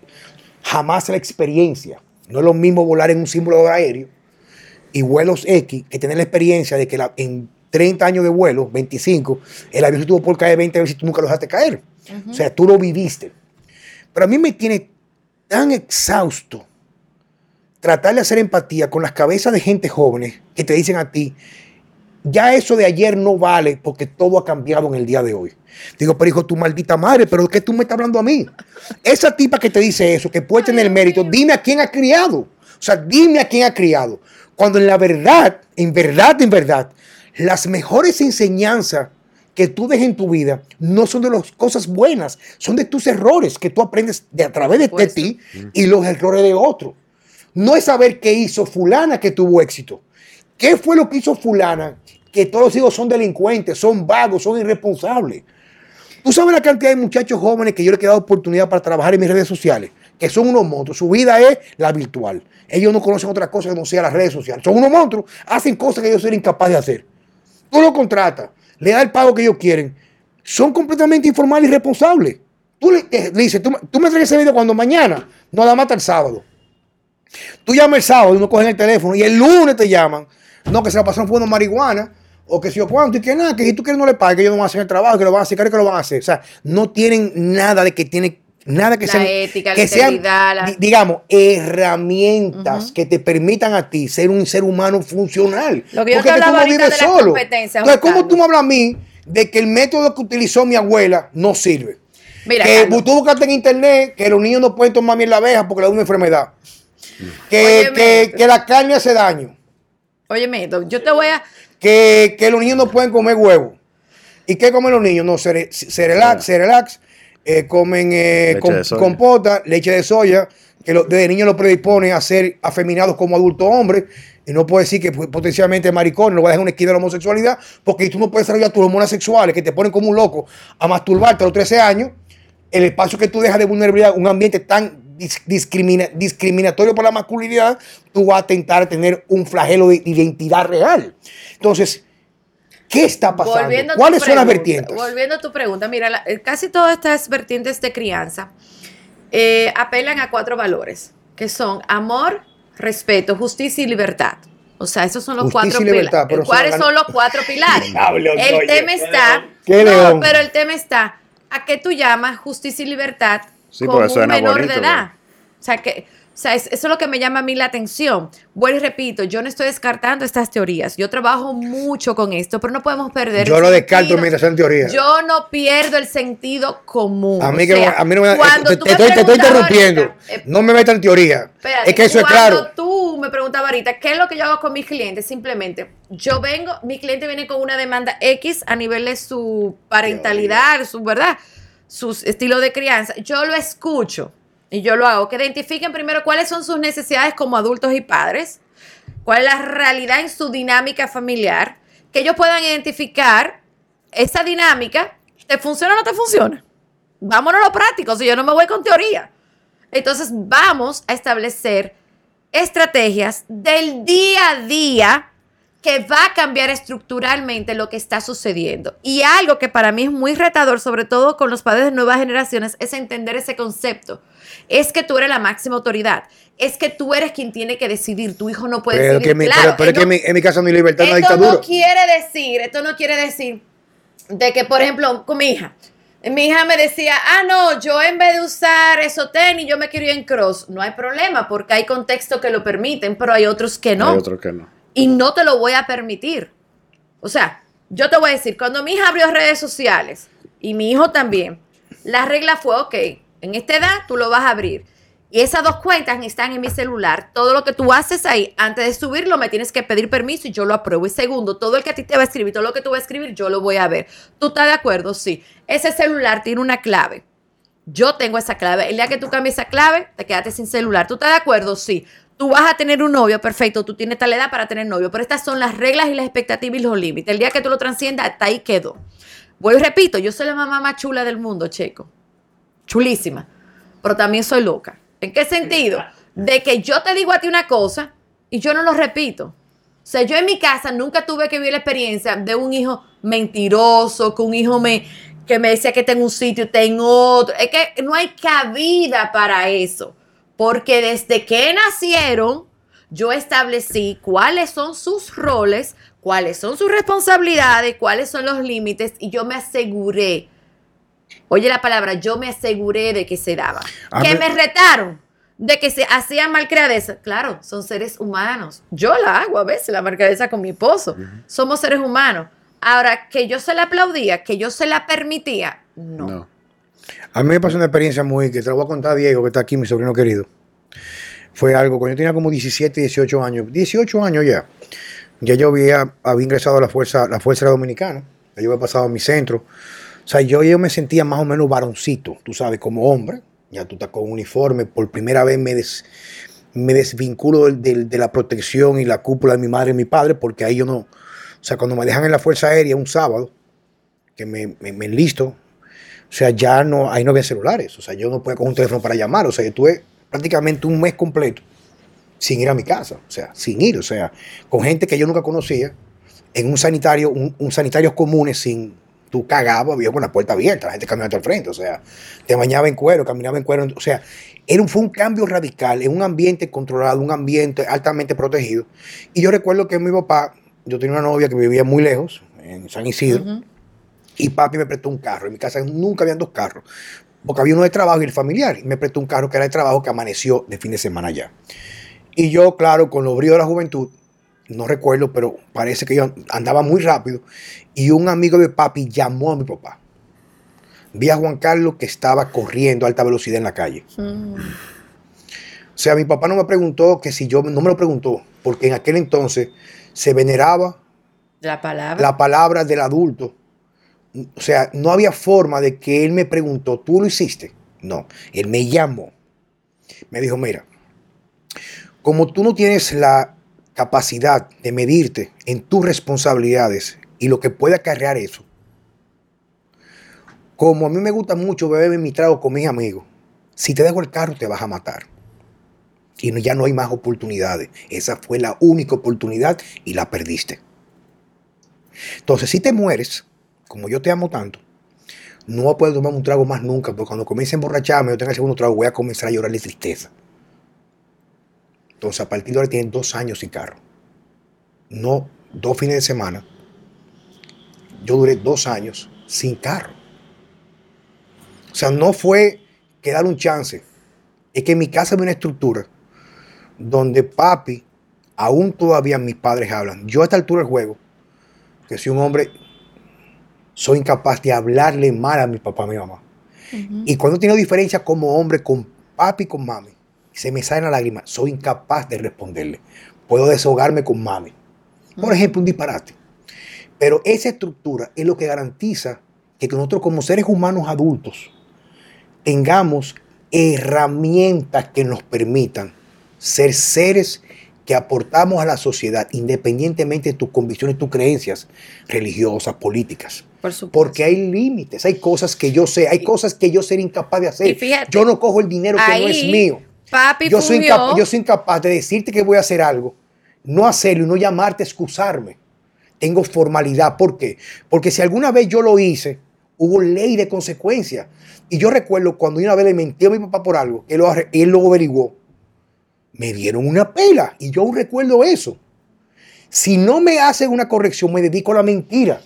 jamás la experiencia. No es lo mismo volar en un símbolo aéreo y vuelos X que tener la experiencia de que la- en 30 años de vuelo, 25, el avión se tuvo por caer 20 veces y tú nunca lo dejaste caer. O sea, tú lo viviste. Pero a mí me tiene tan exhausto tratar de hacer empatía con las cabezas de gente jóvenes que te dicen a ti, ya eso de ayer no vale porque todo ha cambiado en el día de hoy. Digo, pero hijo, tu maldita madre, pero ¿qué tú me estás hablando a mí? Esa tipa que te dice eso, que puede tener mérito, dime a quién ha criado. O sea, dime a quién ha criado. Cuando en la verdad, en verdad, en verdad, las mejores enseñanzas que tú dejes en tu vida no son de las cosas buenas, son de tus errores que tú aprendes de a través de, de ti y los errores de otro. No es saber qué hizo fulana que tuvo éxito. ¿Qué fue lo que hizo fulana? Que todos los hijos son delincuentes, son vagos, son irresponsables. Tú sabes la cantidad de muchachos jóvenes que yo les he dado oportunidad para trabajar en mis redes sociales, que son unos monstruos. Su vida es la virtual. Ellos no conocen otra cosa que no sea las redes sociales. Son unos monstruos, hacen cosas que ellos son incapaces de hacer. Tú lo contratas, le das el pago que ellos quieren. Son completamente informales y responsables. Tú le, eh, dices, tú me traes ese video cuando mañana, no la mata el sábado. Tú llamas el sábado y no cogen el teléfono y el lunes te llaman. No, que se la pasaron fumando marihuana o que si o cuánto y que nada, que si tú quieres no le pagues, que ellos no van a hacer el trabajo, que lo van a hacer, que lo van a hacer. O sea, no tienen nada de que tiene nada que
La
sean,
ética, la
que sean,
integridad, la-
di- digamos, herramientas que te permitan a ti ser un ser humano funcional.
Lo que yo
Porque
te
que tú no vives solo. Entonces, ¿cómo tú me hablas a mí de que el método que utilizó mi abuela no sirve?
Mira,
que
Carlos.
tú buscaste en internet que los niños no pueden tomar miel de abeja porque le da una enfermedad. Que,
Óyeme.
que, que la carne hace daño.
Óyeme, esto, yo te voy a...
Que, que los niños no pueden comer huevo. ¿Y qué comen los niños? No, cere, cerelac, cerelax, eh, comen eh,
Leche
com- compota, leche de soya, que lo- desde niños lo predispone a ser afeminados como adultos hombres. Y no puedo decir que pues, potencialmente maricón, no va a dejar una esquina de la homosexualidad, porque tú no puedes desarrollar tus hormonas sexuales que te ponen como un loco a masturbarte a los 13 años. El espacio que tú dejas de vulnerabilidad, un ambiente tan discrimina- discriminatorio por la masculinidad, tú vas a tentar tener un flagelo de identidad real. Entonces, ¿qué está pasando?
Volviendo
¿Cuáles son las vertientes?
Volviendo a tu pregunta, mira, la- eh, casi todas estas vertientes de crianza eh, apelan a cuatro valores, que son amor, respeto, justicia y libertad. O sea, esos son los
Justicia
cuatro pilares. ¿Cuáles son los cuatro pilares? El tema está... No, pero el tema está, ¿a qué tú llamas justicia y libertad
Sí,
con
porque
un
suena
menor
bonito,
de edad? O sea, que, o sea, es- eso es lo que me llama a mí la atención. Vuelvo y repito, yo no estoy descartando estas teorías. Yo trabajo mucho con esto, pero no podemos perder.
Yo
el
lo descarto mientras sean teorías.
Yo no pierdo el sentido común.
A mí,
O
que,
sea,
a mí no me
cuando
te,
tú
te
me
estoy, te estoy interrumpiendo.
ahorita, eh,
no me metan en teoría.
Espérate,
es que eso es
cuando
claro.
tú me preguntabas ahorita, ¿qué es lo que yo hago con mis clientes? Simplemente, yo vengo, mi cliente viene con una demanda X a nivel de su parentalidad, su verdad, su estilo de crianza. Yo lo escucho y yo lo hago. Que identifiquen primero cuáles son sus necesidades como adultos y padres, cuál es la realidad en su dinámica familiar, que ellos puedan identificar esa dinámica, ¿te funciona o no te funciona? Vámonos a lo práctico, si yo no me voy con teoría. Entonces vamos a establecer estrategias del día a día que va a cambiar estructuralmente lo que está sucediendo. Y algo que para mí es muy retador, sobre todo con los padres de nuevas generaciones, es entender ese concepto. Es que tú eres la máxima autoridad. Es que tú eres quien tiene que decidir. Tu hijo no puede
Pero,
decidir.
que mi,
Claro,
pero, pero es que en mi, en mi no hay libertad, no hay
esto
dictadura.
no quiere decir, esto no quiere decir de que, por ejemplo, con mi hija, mi hija me decía, ah, no, yo en vez de usar esos tenis, yo me quiero ir en cross. No hay problema, porque hay contextos que lo permiten, pero hay otros que no.
Hay otros que no.
Y no te lo voy a permitir. O sea, yo te voy a decir, cuando mi hija abrió redes sociales y mi hijo también, la regla fue, ok, en esta edad tú lo vas a abrir. Y esas dos cuentas están en mi celular. Todo lo que tú haces ahí, antes de subirlo, me tienes que pedir permiso y yo lo apruebo. Y segundo, todo el que a ti te va a escribir, todo lo que tú vas a escribir, yo lo voy a ver. ¿Tú estás de acuerdo? Sí. Ese celular tiene una clave. Yo tengo esa clave. El día que tú cambies esa clave, te quedaste sin celular. ¿Tú estás de acuerdo? Sí. Tú vas a tener un novio, perfecto, tú tienes tal edad para tener novio, pero estas son las reglas y las expectativas y los límites. El día que tú lo transciendas, hasta ahí quedó. Vuelvo y repito, yo soy la mamá más chula del mundo, checo. Chulísima. Pero también soy loca. ¿En qué sentido? De que yo te digo a ti una cosa y yo no lo repito. O sea, yo en mi casa nunca tuve que vivir la experiencia de un hijo mentiroso, que un hijo me, que me decía que tengo un sitio, tengo otro. Es que no hay cabida para eso. Porque desde que nacieron, yo establecí cuáles son sus roles, cuáles son sus responsabilidades, cuáles son los límites y yo me aseguré. Oye la palabra, yo me aseguré de que se daba.
A
que me retaron de que se hacían malcriadeza. Claro, son seres humanos. Yo la hago a veces, la malcriadeza con mi esposo. Somos seres humanos. Ahora, que yo se la aplaudía, que yo se la permitía, no.
No.
A mí me pasó una experiencia muy que te la voy a contar a Diego, que está aquí, mi sobrino querido. Fue algo cuando yo tenía como 17, 18 años. 18 años ya. Ya yo había, había ingresado a la Fuerza, la Fuerza Dominicana. Ya yo había pasado a mi centro. O sea, yo, yo me sentía más o menos varoncito, tú sabes, como hombre. Ya tú estás con uniforme. Por primera vez me, des- me desvinculo del- de la protección y la cúpula de mi madre y mi padre, porque ahí yo no. O sea, cuando me dejan en la Fuerza Aérea un sábado, que me, me, me enlisto, o sea, ya no, ahí no había celulares. O sea, yo no podía coger un teléfono para llamar. O sea, yo tuve prácticamente un mes completo sin ir a mi casa. O sea, sin ir. O sea, con gente que yo nunca conocía, en un sanitario, un, un sanitario común sin. Tú cagabas, había con la puerta abierta, la gente caminando al frente, o sea, te bañaba en cuero, caminaba en cuero, o sea, era un, fue un cambio radical en un ambiente controlado, un ambiente altamente protegido. Y yo recuerdo que mi papá, yo tenía una novia que vivía muy lejos, en San Isidro,
Ujú.
Y papi me prestó un carro. En mi casa nunca habían dos carros. Porque había uno de trabajo y el familiar. Y me prestó un carro que era de trabajo que amaneció de fin de semana ya. Y yo, claro, con los bríos de la juventud, no recuerdo, pero parece que yo andaba muy rápido. Y un amigo de papi llamó a mi papá. Vi a Juan Carlos que estaba corriendo a alta velocidad en la calle.
Mm.
O sea, mi papá no me preguntó que si yo, no me lo preguntó, porque en aquel entonces se veneraba
La palabra.
la palabra del adulto. O sea, no había forma de que él me preguntó, ¿tú lo hiciste? No, él me llamó. Me dijo, mira, como tú no tienes la capacidad de medirte en tus responsabilidades y lo que puede acarrear eso, como a mí me gusta mucho beberme mi trago con mis amigos, si te dejo el carro te vas a matar. Y ya no hay más oportunidades. Esa fue la única oportunidad y la perdiste. Entonces, si te mueres, como yo te amo tanto, no voy a poder tomar un trago más nunca, porque cuando comience a emborracharme, yo tenga el segundo trago, voy a comenzar a llorar de tristeza. Entonces, a partir de ahora tienen dos años sin carro. No dos fines de semana. Yo duré dos años sin carro. O sea, no fue que dar un chance. Es que en mi casa había una estructura donde papi, aún todavía mis padres hablan. Yo a esta altura del juego, que soy un hombre, soy incapaz de hablarle mal a mi papá, a mi mamá. Y cuando he tenido diferencia como hombre con papi y con mami, se me salen las lágrimas, soy incapaz de responderle. Puedo desahogarme con mami. Por ejemplo, un disparate. Pero esa estructura es lo que garantiza que nosotros como seres humanos adultos tengamos herramientas que nos permitan ser seres que aportamos a la sociedad independientemente de tus convicciones, tus creencias religiosas, políticas.
Por supuesto.
Porque hay límites, hay cosas que yo sé, hay cosas que yo seré incapaz de hacer.
Y fíjate,
yo no cojo el dinero que no es mío.
Papi
Yo soy, incapaz, yo soy incapaz de decirte que voy a hacer algo, no hacerlo y no llamarte a excusarme. Tengo formalidad. ¿Por qué? Porque si alguna vez yo lo hice, hubo ley de consecuencia. Y yo recuerdo cuando una vez le mentí a mi papá por algo, él lo, él lo averiguó, me dieron una pela y yo aún recuerdo eso. Si no me hacen una corrección, me dedico a la mentira.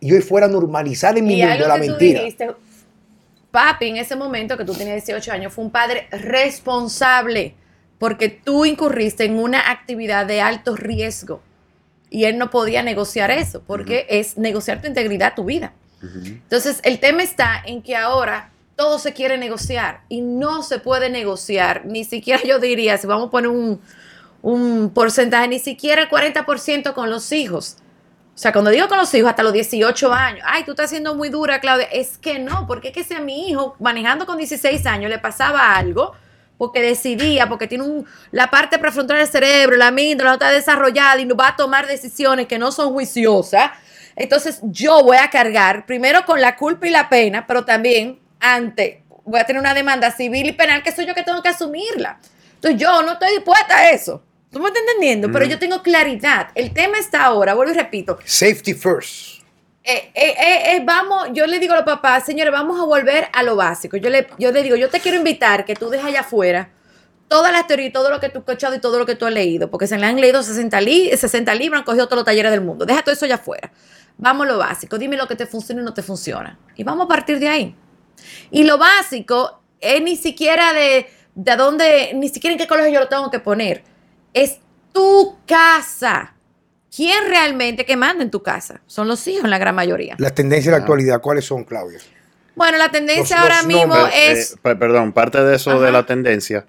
Y hoy fuera a normalizar en mi mundo la mentira.
dijiste, papi, en ese momento que tú tenías 18 años, fue un padre responsable porque tú incurriste en una actividad de alto riesgo y él no podía negociar eso porque es negociar tu integridad, tu vida. Entonces, el tema está en que ahora todo se quiere negociar y no se puede negociar, ni siquiera yo diría, si vamos a poner un, un porcentaje, ni siquiera el 40% con los hijos. O sea, cuando digo con los hijos, hasta los 18 años, ay, tú estás siendo muy dura, Claudia. Es que no, porque es que si a mi hijo, manejando con 16 años, le pasaba algo, porque decidía, porque tiene un, la parte prefrontal del cerebro, la amígdala no está desarrollada y va a tomar decisiones que no son juiciosas, entonces yo voy a cargar primero con la culpa y la pena, pero también ante, voy a tener una demanda civil y penal que soy yo que tengo que asumirla. Entonces yo no estoy dispuesta a eso. ¿Tú me estás entendiendo? Pero yo tengo claridad. El tema está ahora, vuelvo y repito.
Safety first.
Eh, eh, eh, vamos, yo le digo a los papás, señores, vamos a volver a lo básico. Yo le, yo le digo, yo te quiero invitar que tú dejes allá afuera todas las teorías, todo lo que tú has escuchado y todo lo que tú has leído, porque se le han leído 60, 60 libros, han cogido todos los talleres del mundo. Deja todo eso allá afuera. Vamos a lo básico, dime lo que te funciona y no te funciona. Y vamos a partir de ahí. Y lo básico es ni siquiera de, de dónde, ni siquiera en qué colegio yo lo tengo que poner. Es tu casa. ¿Quién realmente que manda en tu casa? Son los hijos en la gran mayoría.
Las tendencias de la actualidad, ¿cuáles son, Claudia?
Bueno, la tendencia
Los-
ahora
los
mismo
nombres,
es...
Eh, perdón, parte de eso de la tendencia,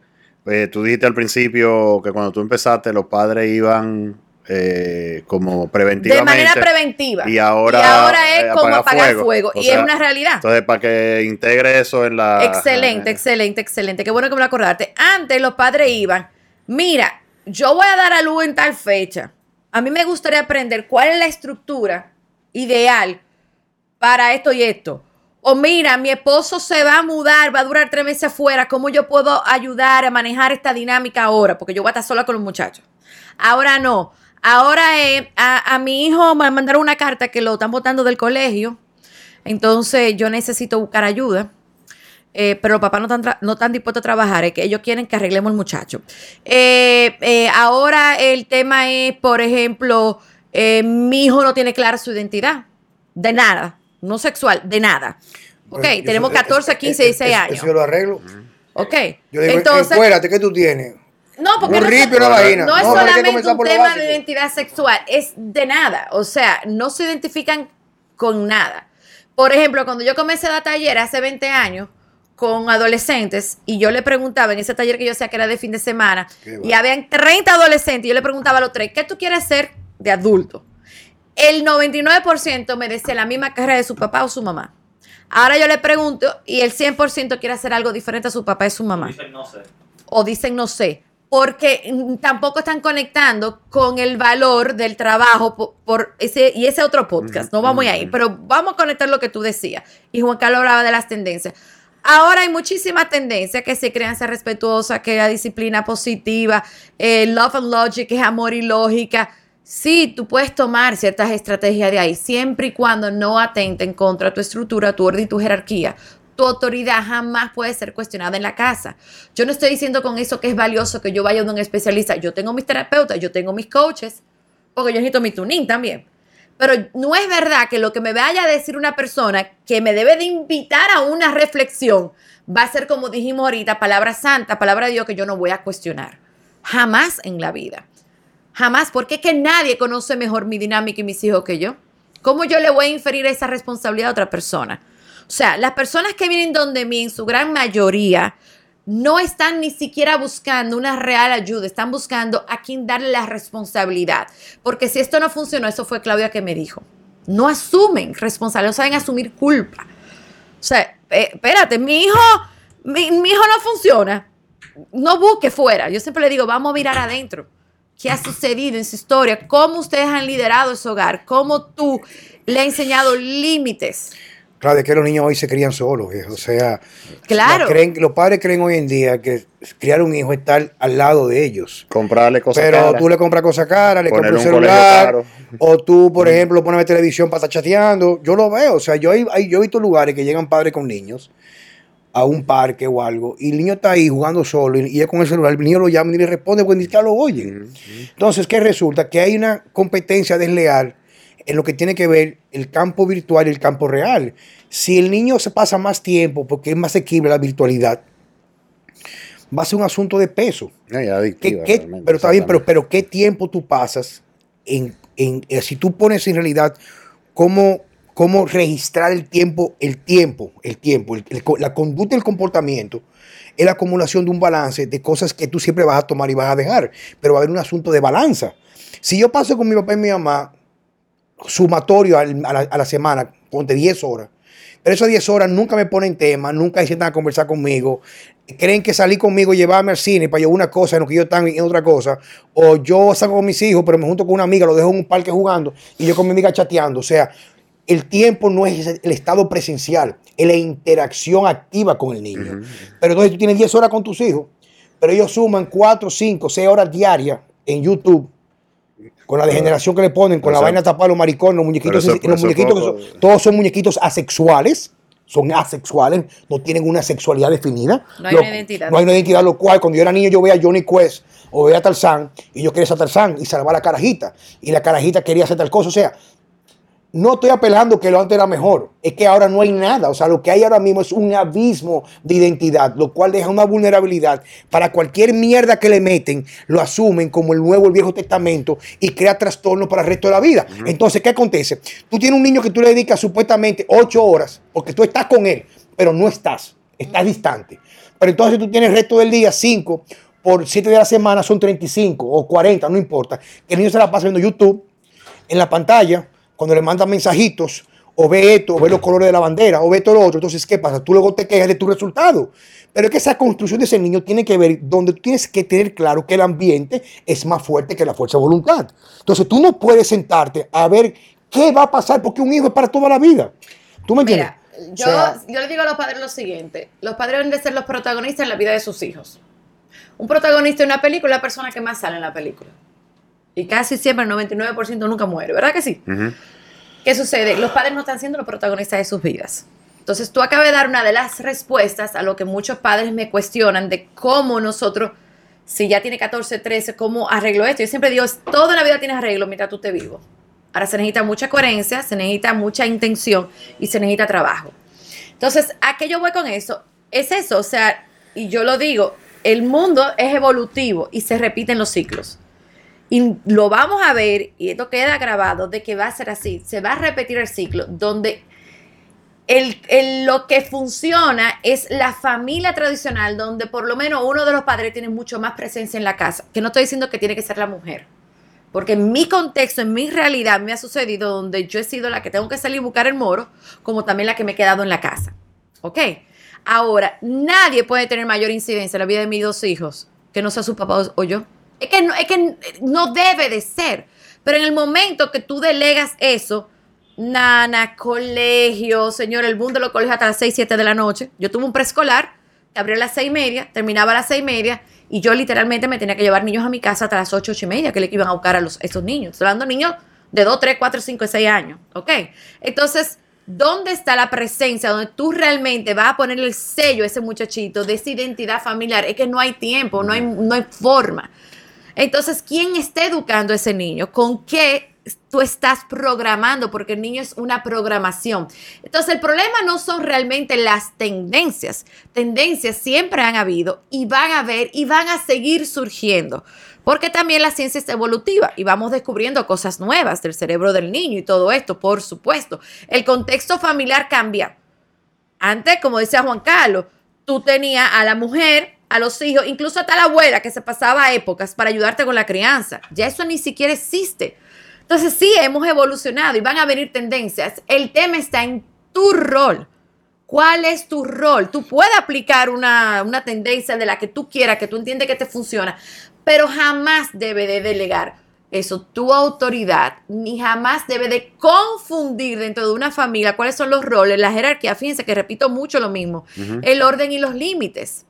eh, tú dijiste al principio que cuando tú empezaste los padres iban eh, como
de
preventivamente.
manera preventiva.
Y ahora,
Y ahora es
eh,
como
apagar fuego.
y
sea,
es una realidad.
Entonces, para que integre eso en la...
Excelente, excelente, excelente. Qué bueno que me lo acordaste. Antes los padres iban, mira, yo voy a dar a luz en tal fecha. A mí me gustaría aprender cuál es la estructura ideal para esto y esto. O mira, mi esposo se va a mudar, va a durar tres meses afuera. ¿Cómo yo puedo ayudar a manejar esta dinámica ahora? Porque yo voy a estar sola con los muchachos. Ahora no. Ahora eh, a, a mi hijo me mandaron una carta que lo están botando del colegio. Entonces yo necesito buscar ayuda. Eh, pero los papás no están, no están dispuestos a trabajar, es que ellos quieren que arreglemos el muchacho. Eh, eh, ahora el tema es, por ejemplo, eh, mi hijo no tiene clara su identidad, de nada, no sexual, de nada. Ok,
Bueno,
tenemos
sé-
14,
eh,
15,
eh,
16
eso-
años.
Eso yo lo arreglo.
Ok,
Yo digo,
entonces...
encuérdate, ¿qué tú tienes?
No, porque
Un
no,
ripio,
so-
una vagina.
no es
No,
solamente un tema de identidad sexual, es de nada. O sea, no se identifican con nada. Por ejemplo, cuando yo comencé a dar taller hace 20 años con adolescentes y yo le preguntaba en ese taller que yo hacía que era de fin de semana y habían 30 adolescentes y yo le preguntaba a los tres, ¿qué tú quieres ser de adulto? El 99% me decía la misma carrera de su papá o su mamá. Ahora yo le pregunto y el 100% quiere hacer algo diferente a su papá y su mamá
Dicen no sé.
o dicen no sé, porque mm, tampoco están conectando con el valor del trabajo por, por ese y ese otro podcast. No vamos ahí, pero vamos a conectar lo que tú decías. Y Juan Carlos hablaba de las tendencias. Ahora hay muchísimas tendencias que se crianza respetuosa, que la disciplina positiva, eh, love and logic, que es amor y lógica. Sí, tú puedes tomar ciertas estrategias de ahí, siempre y cuando no atenten contra tu estructura, tu orden y tu jerarquía. Tu autoridad jamás puede ser cuestionada en la casa. Yo no estoy diciendo con eso que es valioso que yo vaya a un especialista. Yo tengo mis terapeutas, yo tengo mis coaches, porque yo necesito mi tuning también. Pero no es verdad que lo que me vaya a decir una persona que me debe de invitar a una reflexión va a ser, como dijimos ahorita, palabra santa, palabra de Dios que yo no voy a cuestionar. Jamás en la vida. Jamás, porque es que nadie conoce mejor mi dinámica y mis hijos que yo. ¿Cómo yo le voy a inferir esa responsabilidad a otra persona? O sea, las personas que vienen donde mí, en su gran mayoría, no están ni siquiera buscando una real ayuda, están buscando a quien darle la responsabilidad. Porque si esto no funcionó, eso fue Claudia que me dijo. No asumen responsabilidad, no saben asumir culpa. O sea, eh, espérate, mi hijo, mi, mi hijo no funciona. No busque fuera. Yo siempre le digo, vamos a mirar adentro. ¿Qué ha sucedido en su historia? ¿Cómo ustedes han liderado ese hogar? ¿Cómo tú le has enseñado límites?
Claro, es que los niños hoy se crían solos, o sea,
Claro.
creen- los padres creen hoy en día que criar un hijo es estar al lado de ellos.
Comprarle cosas
Pero
caras.
tú le compras cosas caras, le compras un celular, o tú, por ejemplo, pones televisión para estar chateando. Yo lo veo, o sea, yo, hay, hay- yo he visto lugares que llegan padres con niños a un parque o algo, y el niño está ahí jugando solo, y, y es con el celular, el niño lo llama y le responde, pues ni siquiera lo oyen. Entonces, ¿qué resulta? Que hay una competencia desleal en lo que tiene que ver el campo virtual y el campo real. Si el niño se pasa más tiempo porque es más asequible la virtualidad, va a ser un asunto de peso.
No, y
¿Qué-
adictiva,
qué-
realmente,
pero está bien, pero, pero ¿qué tiempo tú pasas en, en- eh, si tú pones en realidad cómo, cómo registrar el tiempo, el tiempo, el tiempo, el- el co- la conducta y el comportamiento es la acumulación de un balance de cosas que tú siempre vas a tomar y vas a dejar, pero va a haber un asunto de balanza. Si yo paso con mi papá y mi mamá sumatorio a, la, a la semana, ponte 10 horas, Pero esas 10 horas nunca me ponen tema, nunca se sientan a conversar conmigo. Creen que salir conmigo, llevarme al cine para llevar una cosa en lo que yo están en otra cosa. O yo salgo con mis hijos, pero me junto con una amiga, lo dejo en un parque jugando y yo con mi amiga chateando. O sea, el tiempo no es el estado presencial, es la interacción activa con el niño. Pero entonces tú tienes 10 horas con tus hijos, pero ellos suman 4, 5, 6 horas diarias en YouTube con la degeneración que le ponen, con la vaina tapada los maricones, los muñequitos, los muñequitos todos son muñequitos asexuales, son asexuales, no tienen una sexualidad definida.
No hay una identidad.
No hay una identidad, lo cual cuando yo era niño yo veía a Johnny Quest o veía a Tarzán y yo quería ser Tarzán y salvar a la carajita y la carajita quería hacer tal cosa, o sea, no estoy apelando que lo antes era mejor, es que ahora no hay nada, o sea, lo que hay ahora mismo es un abismo de identidad, lo cual deja una vulnerabilidad para cualquier mierda que le meten, lo asumen como el Nuevo, el Viejo Testamento y crea trastornos para el resto de la vida. Entonces, ¿qué acontece? Tú tienes un niño que tú le dedicas supuestamente ocho horas, porque tú estás con él, pero no estás, estás distante. Pero entonces tú tienes el resto del día cinco, por siete de la semana son 35 o 40, no importa, que el niño se la pasa viendo YouTube en la pantalla cuando le mandan mensajitos, o ve esto, o ve los colores de la bandera, o ve todo lo otro. Entonces, ¿qué pasa? Tú luego te quejas de tu resultado. Pero es que esa construcción de ese niño tiene que ver donde tú tienes que tener claro que el ambiente es más fuerte que la fuerza de voluntad. Entonces, tú no puedes sentarte a ver qué va a pasar porque un hijo es para toda la vida. ¿Tú me entiendes?
Mira, yo, yo le digo a los padres lo siguiente: los padres deben de ser los protagonistas en la vida de sus hijos. Un protagonista en una película es la persona que más sale en la película. Y casi siempre el 99% nunca muere, ¿verdad que sí? ¿Qué sucede? Los padres no están siendo los protagonistas de sus vidas. Entonces tú acabas de dar una de las respuestas a lo que muchos padres me cuestionan de cómo nosotros, si ya tiene 14, 13, cómo arreglo esto. Yo siempre digo, toda la vida tienes arreglo mientras tú te vivo. Ahora se necesita mucha coherencia, se necesita mucha intención y se necesita trabajo. Entonces, ¿a qué yo voy con eso? Es eso, o sea, y yo lo digo, el mundo es evolutivo y se repiten los ciclos. Y lo vamos a ver, y esto queda grabado, de que va a ser así. Se va a repetir el ciclo, donde el, lo que funciona es la familia tradicional, donde por lo menos uno de los padres tiene mucho más presencia en la casa. Que no estoy diciendo que tiene que ser la mujer. Porque en mi contexto, en mi realidad, me ha sucedido donde yo he sido la que tengo que salir y buscar el moro, como también la que me he quedado en la casa. ¿Ok? Ahora, nadie puede tener mayor incidencia en la vida de mis dos hijos que no sea su papá o yo. Es que, no, es que no debe de ser. Pero en el momento que tú delegas eso, nana, colegio, señor, el mundo de los colegios hasta las 6, 7 de la noche. Yo tuve un preescolar que abrió a las 6 y media, terminaba a las 6 y media, y yo literalmente me tenía que llevar niños a mi casa hasta las 8, 8 y media, que le iban a buscar a los, esos niños. Estoy hablando de niños de 2, 3, 4, 5 6 años. ¿Ok? Entonces, ¿dónde está la presencia? Donde tú realmente vas a poner el sello a ese muchachito de esa identidad familiar. Es que no hay tiempo, no hay, no hay forma. Entonces, ¿quién está educando a ese niño? ¿Con qué tú estás programando? Porque el niño es una programación. Entonces, el problema no son realmente las tendencias. Tendencias siempre han habido y van a haber y van a seguir surgiendo. Porque también la ciencia es evolutiva y vamos descubriendo cosas nuevas del cerebro del niño y todo esto, por supuesto. El contexto familiar cambia. Antes, como decía Juan Carlos, tú tenías a la mujer a los hijos, incluso hasta la abuela que se pasaba épocas para ayudarte con la crianza. Ya eso ni siquiera existe. Entonces sí, hemos evolucionado y van a venir tendencias. El tema está en tu rol. ¿Cuál es tu rol? Tú puedes aplicar una, una tendencia de la que tú quieras, que tú entiendes que te funciona, pero jamás debe de delegar eso, tu autoridad, ni jamás debe de confundir dentro de una familia cuáles son los roles, la jerarquía. Fíjense que repito mucho lo mismo, el orden y los límites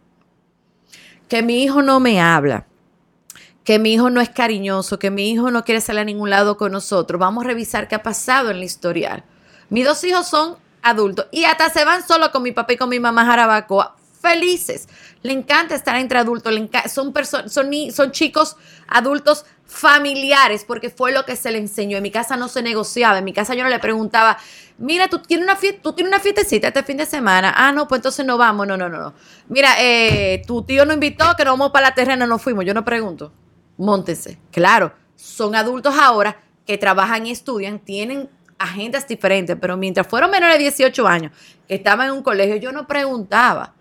que mi hijo no me habla, que mi hijo no es cariñoso, que mi hijo no quiere salir a ningún lado con nosotros, vamos a revisar qué ha pasado en la historial. Mis dos hijos son adultos y hasta se van solo con mi papá y con mi mamá Jarabacoa, felices. Le encanta estar entre adultos, son, son, son chicos adultos familiares porque fue lo que se le enseñó. En mi casa no se negociaba, en mi casa yo no le preguntaba, mira, tú tienes una, fiesta, tú tienes una fiestecita este fin de semana. Ah, no, pues entonces no vamos. No, no, no, no. Mira, eh, tu tío nos invitó, que nos vamos para la terrena, no fuimos. Yo no pregunto. Móntese. Claro, son adultos ahora que trabajan y estudian, tienen agendas diferentes, pero mientras fueron menores de 18 años, que estaban en un colegio, yo no preguntaba.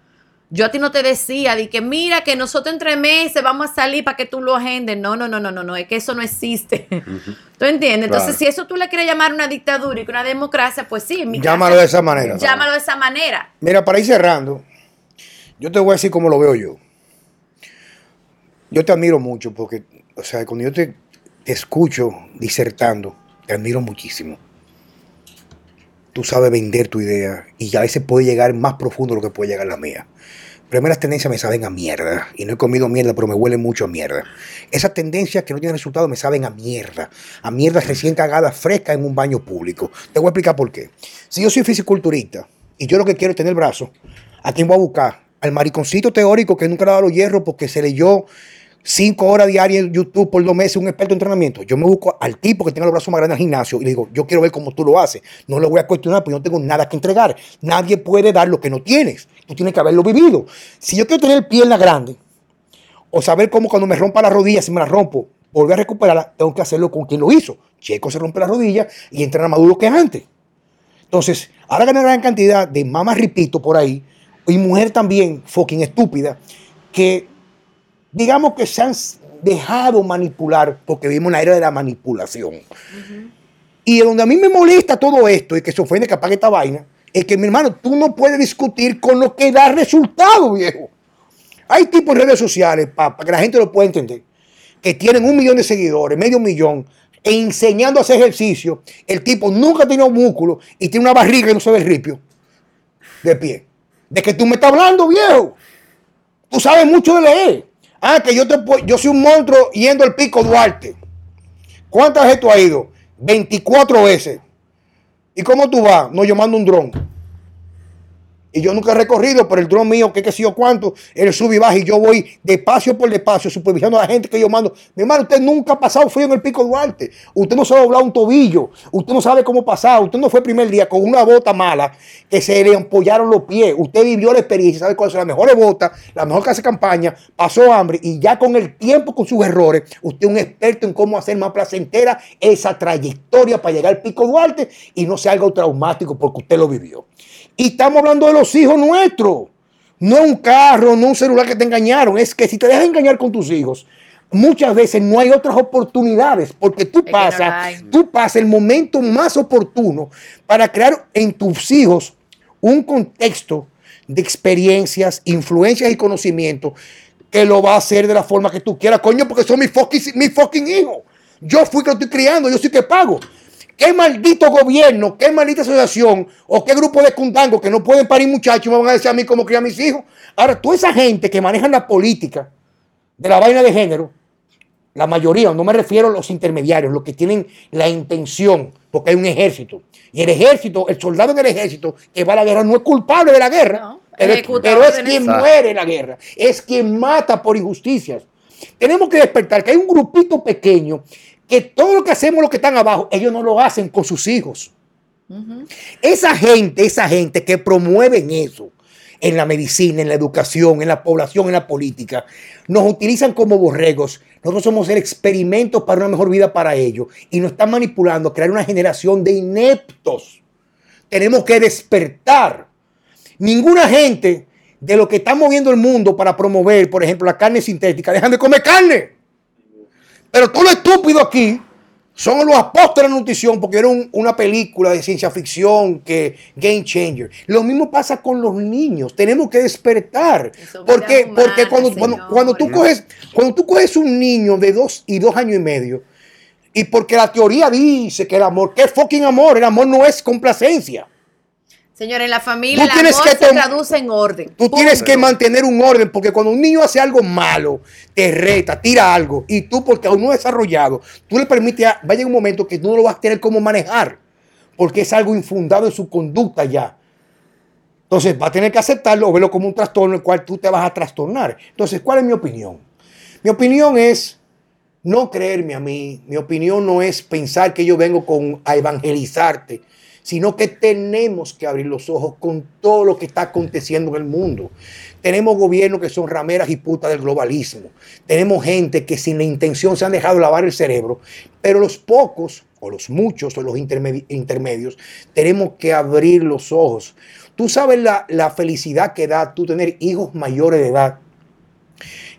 Yo a ti no te decía de que mira que nosotros entre meses vamos a salir para que tú lo agendes. No, no, no, no, no, no, es que eso no existe. ¿Tú entiendes? Entonces,
Claro.
si eso tú le quieres llamar una dictadura y que una democracia, pues sí, mi
Llámalo
casa,
de esa manera.
Llámalo de esa manera.
Mira, para ir cerrando, yo te voy a decir cómo lo veo yo. Yo te admiro mucho porque, o sea, cuando yo te, te escucho disertando, te admiro muchísimo. Tú sabes vender tu idea y a veces puede llegar más profundo de lo que puede llegar la mía. Primeras tendencias me saben a mierda y no he comido mierda, pero me huele mucho a mierda. Esas tendencias que no tienen resultado me saben a mierda, a mierda recién cagada fresca en un baño público. Te voy a explicar por qué. Si yo soy fisiculturista y yo lo que quiero es tener brazo, ¿a quién voy a buscar? Al mariconcito teórico que nunca le ha dado los hierros porque se leyó cinco horas diarias en YouTube por dos meses, un experto en entrenamiento. Yo me busco al tipo que tenga los brazos más grandes al gimnasio y le digo, yo quiero ver cómo tú lo haces. No lo voy a cuestionar porque no tengo nada que entregar. Nadie puede dar lo que no tienes. Tú tienes que haberlo vivido. Si yo quiero tener pierna grande o saber cómo cuando me rompa la rodilla, si me la rompo, volver a recuperarla, tengo que hacerlo con quien lo hizo. Checo se rompe la rodilla y entrena más duro que antes. Entonces, ahora gané una gran cantidad de mamas, repito, por ahí, y mujer también, fucking estúpida, que digamos que se han dejado manipular porque vivimos en la era de la manipulación. Y donde a mí me molesta todo esto y que se ofende que apague esta vaina, es que mi hermano, tú no puedes discutir con lo que da resultado, viejo. Hay tipos en redes sociales, para que la gente lo pueda entender, que tienen un millón de seguidores, medio millón, e enseñando a hacer ejercicio. El tipo nunca tenido músculo y tiene una barriga y no se ve ripio de pie. ¿De que tú me estás hablando, viejo? Tú sabes mucho de leer. Ah, que yo, te, yo soy un monstruo yendo al pico Duarte. ¿Cuántas veces tú has ido? 24 veces. ¿Y cómo tú vas? No, yo mando un dron. Y yo nunca he recorrido, pero el dron mío, que qué sé yo cuánto, él sube y baja y yo voy despacio por despacio supervisando a la gente que yo mando. Mi hermano, usted nunca ha pasado frío en el pico Duarte. Usted no sabe doblar un tobillo. Usted no sabe cómo pasar. Usted no fue el primer día con una bota mala que se le empollaron los pies. Usted vivió la experiencia, sabe cuáles son las mejores botas, la mejor que hace campaña, pasó hambre y ya con el tiempo, con sus errores, usted es un experto en cómo hacer más placentera esa trayectoria para llegar al pico Duarte y no sea algo traumático porque usted lo vivió. Y estamos hablando de los hijos nuestros. No un carro, no un celular que te engañaron. Es que si te dejas engañar con tus hijos, muchas veces no hay otras oportunidades porque tú pasas, tú pasas el momento más oportuno para crear en tus hijos un contexto de experiencias, influencias y conocimiento que lo va a hacer de la forma que tú quieras, coño, porque son mis fucking, mis fucking hijos. Yo fui que lo estoy criando, yo sí que pago. ¿Qué maldito gobierno, qué maldita asociación o qué grupo de cundangos que no pueden parir muchachos me van a decir a mí cómo criar a mis hijos? Ahora, toda esa gente que manejan la política de la vaina de género, la mayoría, no me refiero a los intermediarios, los que tienen la intención, porque hay un ejército. Y el ejército, el soldado en el ejército que va a la guerra no es culpable de la guerra,
No,
pero, es- pero quien muere en la guerra, es quien mata por injusticias. Tenemos que despertar que hay un grupito pequeño que todo lo que hacemos los que están abajo, ellos no lo hacen con sus hijos. Esa gente, esa gente que promueven eso en la medicina, en la educación, en la población, en la política, nos utilizan como borregos. Nosotros somos el experimento para una mejor vida para ellos y nos están manipulando a crear una generación de ineptos. Tenemos que despertar. Ninguna gente de lo que está moviendo el mundo para promover, por ejemplo, la carne sintética, dejan de comer carne. Pero todo lo estúpido aquí son los apóstoles de la nutrición porque era un- una película de ciencia ficción que game changer. Lo mismo pasa con los niños. Tenemos que despertar.
Eso
Porque,
humana,
porque cuando, cuando, cuando tú coges, cuando tú coges un niño de dos y dos años y medio, y porque la teoría dice que el amor, ¿qué fucking amor? El amor no es complacencia.
Señores, en la familia
que
se traduce en orden.
Tú tienes que mantener un orden, porque cuando un niño hace algo malo, te reta, tira algo, y tú, porque aún no es desarrollado, tú le permites, a- va a llegar un momento que tú no lo vas a tener cómo manejar, porque es algo infundado en su conducta ya. Entonces va a tener que aceptarlo o verlo como un trastorno, el cual tú te vas a trastornar. Entonces, ¿cuál es mi opinión? Mi opinión es no creerme a mí. Mi opinión no es pensar que yo vengo con, a evangelizarte, sino que tenemos que abrir los ojos con todo lo que está aconteciendo en el mundo. Tenemos gobiernos que son rameras y putas del globalismo. Tenemos gente que sin la intención se han dejado lavar el cerebro, pero los pocos, o los muchos, o los intermedi- intermedios, tenemos que abrir los ojos. Tú sabes la, la felicidad que da tú tener hijos mayores de edad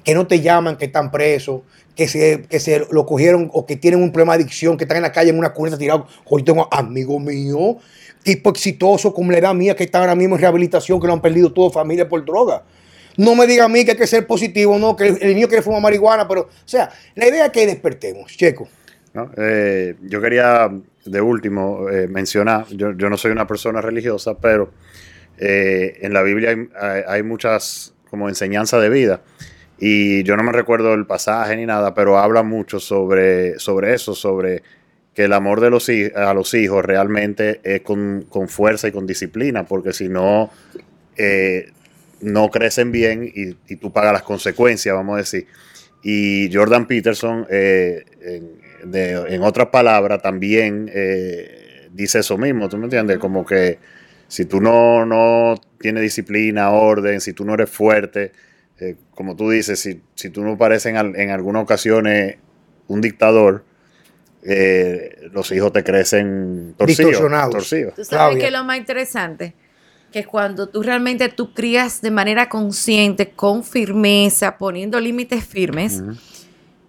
que no te llaman, que están presos, que se, que se lo cogieron o que tienen un problema de adicción, que están en la calle en una cuneta tirado. Hoy tengo amigos míos, tipo exitoso como la edad mía, que están ahora mismo en rehabilitación, que lo han perdido toda familia por droga. No me diga a mí que hay que ser positivo, no, que el, niño quiere fumar marihuana, pero, o sea, la idea es que despertemos, Checo.
Eh, yo quería, de último, eh, mencionar, yo, yo, no soy una persona religiosa, pero eh, en la Biblia hay, hay, hay muchas como enseñanzas de vida. Y yo no me recuerdo el pasaje ni nada, pero habla mucho sobre, sobre eso, sobre que el amor de los, a los hijos realmente es con, con fuerza y con disciplina, porque si no, eh, no crecen bien y, y, tú pagas las consecuencias, vamos a decir. Y Jordan Peterson, eh, en, otras palabras, también eh, dice eso mismo, ¿tú me entiendes? Como que si tú no, no tienes disciplina, orden, si tú no eres fuerte, como tú dices, si, si tú no pareces en, en, algunas ocasiones un dictador, eh, los hijos te crecen torcidos. torcidos.
Tú sabes que lo más interesante, que cuando tú realmente tú crías de manera consciente, con firmeza, poniendo límites firmes, uh -huh.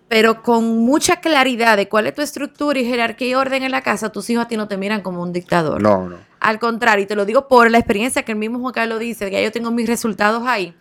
pero con mucha claridad de cuál es tu estructura y jerarquía y orden en la casa, tus hijos a ti no te miran como un dictador.
No, no.
Al contrario, y te lo digo por la experiencia que el mismo Juan Carlos dice, que ya yo tengo mis resultados ahí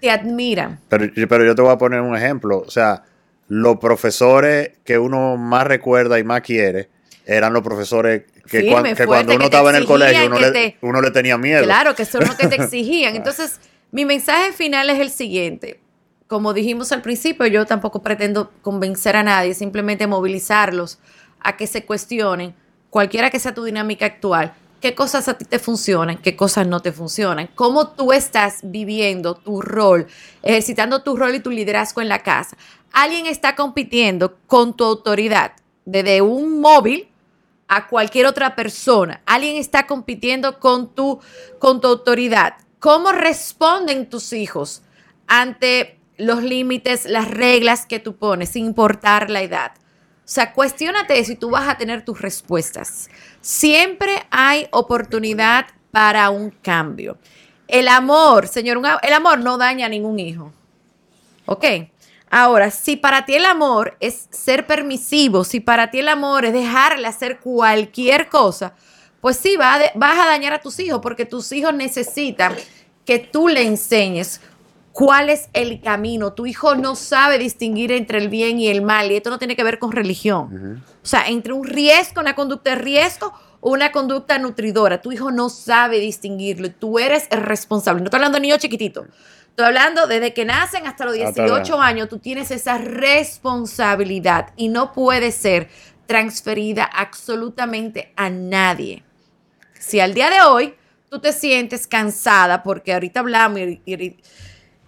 te admiran.
Pero, pero yo te voy a poner un ejemplo. O sea, los profesores que uno más recuerda y más quiere eran los profesores que,
Firme,
cuan, que
fuerte,
cuando uno
que
estaba en el colegio uno,
te,
le, uno le tenía miedo.
Claro, que son los que te exigían. Entonces, mi mensaje final es el siguiente. Como dijimos al principio, yo tampoco pretendo convencer a nadie, simplemente movilizarlos a que se cuestionen, cualquiera que sea tu dinámica actual, qué cosas a ti te funcionan, qué cosas no te funcionan, cómo tú estás viviendo tu rol, ejercitando tu rol y tu liderazgo en la casa. Alguien está compitiendo con tu autoridad, desde un móvil a cualquier otra persona. Alguien está compitiendo con tu, con tu autoridad. ¿Cómo responden tus hijos ante los límites, las reglas que tú pones, sin importar la edad? O sea, cuestionate si tú vas a tener tus respuestas. Siempre hay oportunidad para un cambio. El amor, señor, el amor no daña a ningún hijo. ¿Ok? Ahora, si para ti el amor es ser permisivo, si para ti el amor es dejarle hacer cualquier cosa, pues sí, vas a dañar a tus hijos porque tus hijos necesitan que tú le enseñes cuál es el camino. Tu hijo no sabe distinguir entre el bien y el mal, y esto no tiene que ver con religión. Uh -huh. O sea, entre un riesgo, una conducta de riesgo o una conducta nutridora. Tu hijo no sabe distinguirlo. Tú eres el responsable. No estoy hablando de niños chiquititos. Estoy hablando desde que nacen hasta los 18 años. Tú tienes esa responsabilidad y no puede ser transferida absolutamente a nadie. Si al día de hoy tú te sientes cansada, porque ahorita hablamos y, y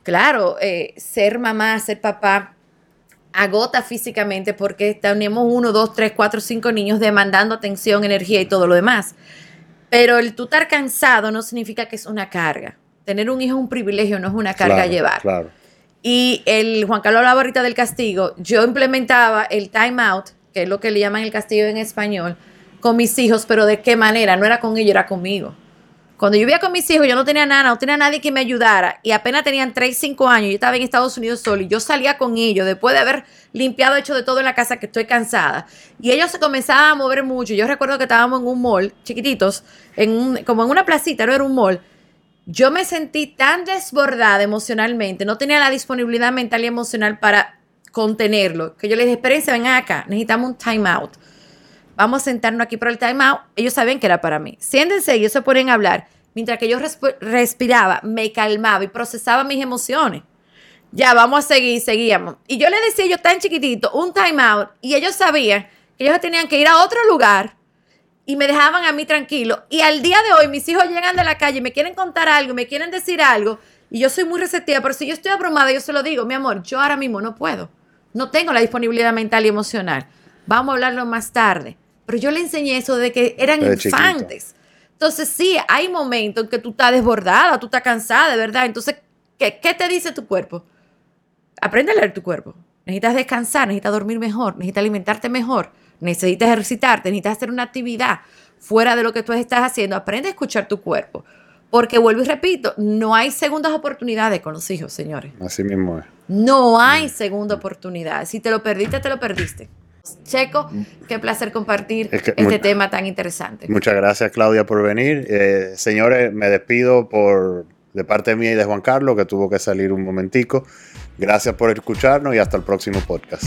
claro, eh, ser mamá, ser papá, agota físicamente porque tenemos uno, dos, tres, cuatro, cinco niños demandando atención, energía y todo lo demás. Pero el tú estar cansado no significa que es una carga. Tener un hijo es un privilegio, no es una carga
claro,
a llevar.
Claro.
Y el Juan Carlos hablaba ahorita del castigo. Yo implementaba el time out, que es lo que le llaman el castigo en español, con mis hijos, pero ¿de qué manera? No era con ellos, era conmigo. Cuando yo vivía con mis hijos, yo no tenía nada, no tenía nadie que me ayudara. Y apenas tenían 3, 5 años. Yo estaba en Estados Unidos solo. Y yo salía con ellos después de haber limpiado, hecho de todo en la casa, que estoy cansada. Y ellos se comenzaban a mover mucho. Yo recuerdo que estábamos en un mall, chiquititos, en un, como en una placita, no era un mall. Yo me sentí tan desbordada emocionalmente. No tenía la disponibilidad mental y emocional para contenerlo. Que yo les dije, espérense, vengan acá. Necesitamos un time out vamos a sentarnos aquí por el time out. Ellos sabían que era para mí. Siéntense, ellos se ponen a hablar. Mientras que yo resp respiraba, me calmaba y procesaba mis emociones. Ya, vamos a seguir, seguíamos. Y yo le decía, yo tan chiquitito, un time out, y ellos sabían que ellos tenían que ir a otro lugar y me dejaban a mí tranquilo. Y al día de hoy, mis hijos llegan de la calle, me quieren contar algo, me quieren decir algo, y yo soy muy receptiva, pero si yo estoy abrumada, yo se lo digo, mi amor, yo ahora mismo no puedo. No tengo la disponibilidad mental y emocional. Vamos a hablarlo más tarde. Pero yo le enseñé eso de que eran de infantes. Chiquita. Entonces, sí, hay momentos en que tú estás desbordada, tú estás cansada, de verdad. Entonces, ¿qué, ¿qué, te dice tu cuerpo? Aprende a leer tu cuerpo. Necesitas descansar, necesitas dormir mejor, necesitas alimentarte mejor, necesitas ejercitarte, necesitas hacer una actividad fuera de lo que tú estás haciendo. Aprende a escuchar tu cuerpo. Porque vuelvo y repito, no hay segundas oportunidades con los hijos, señores.
Así mismo es.
No hay segunda oportunidad. Si te lo perdiste, te lo perdiste. Checo, qué placer compartir
Es que
este tema tan interesante.
Muchas gracias, Claudia, por venir. Eh, señores, me despido por de parte mía y de Juan Carlos, que tuvo que salir un momentico. Gracias por escucharnos y hasta el próximo podcast.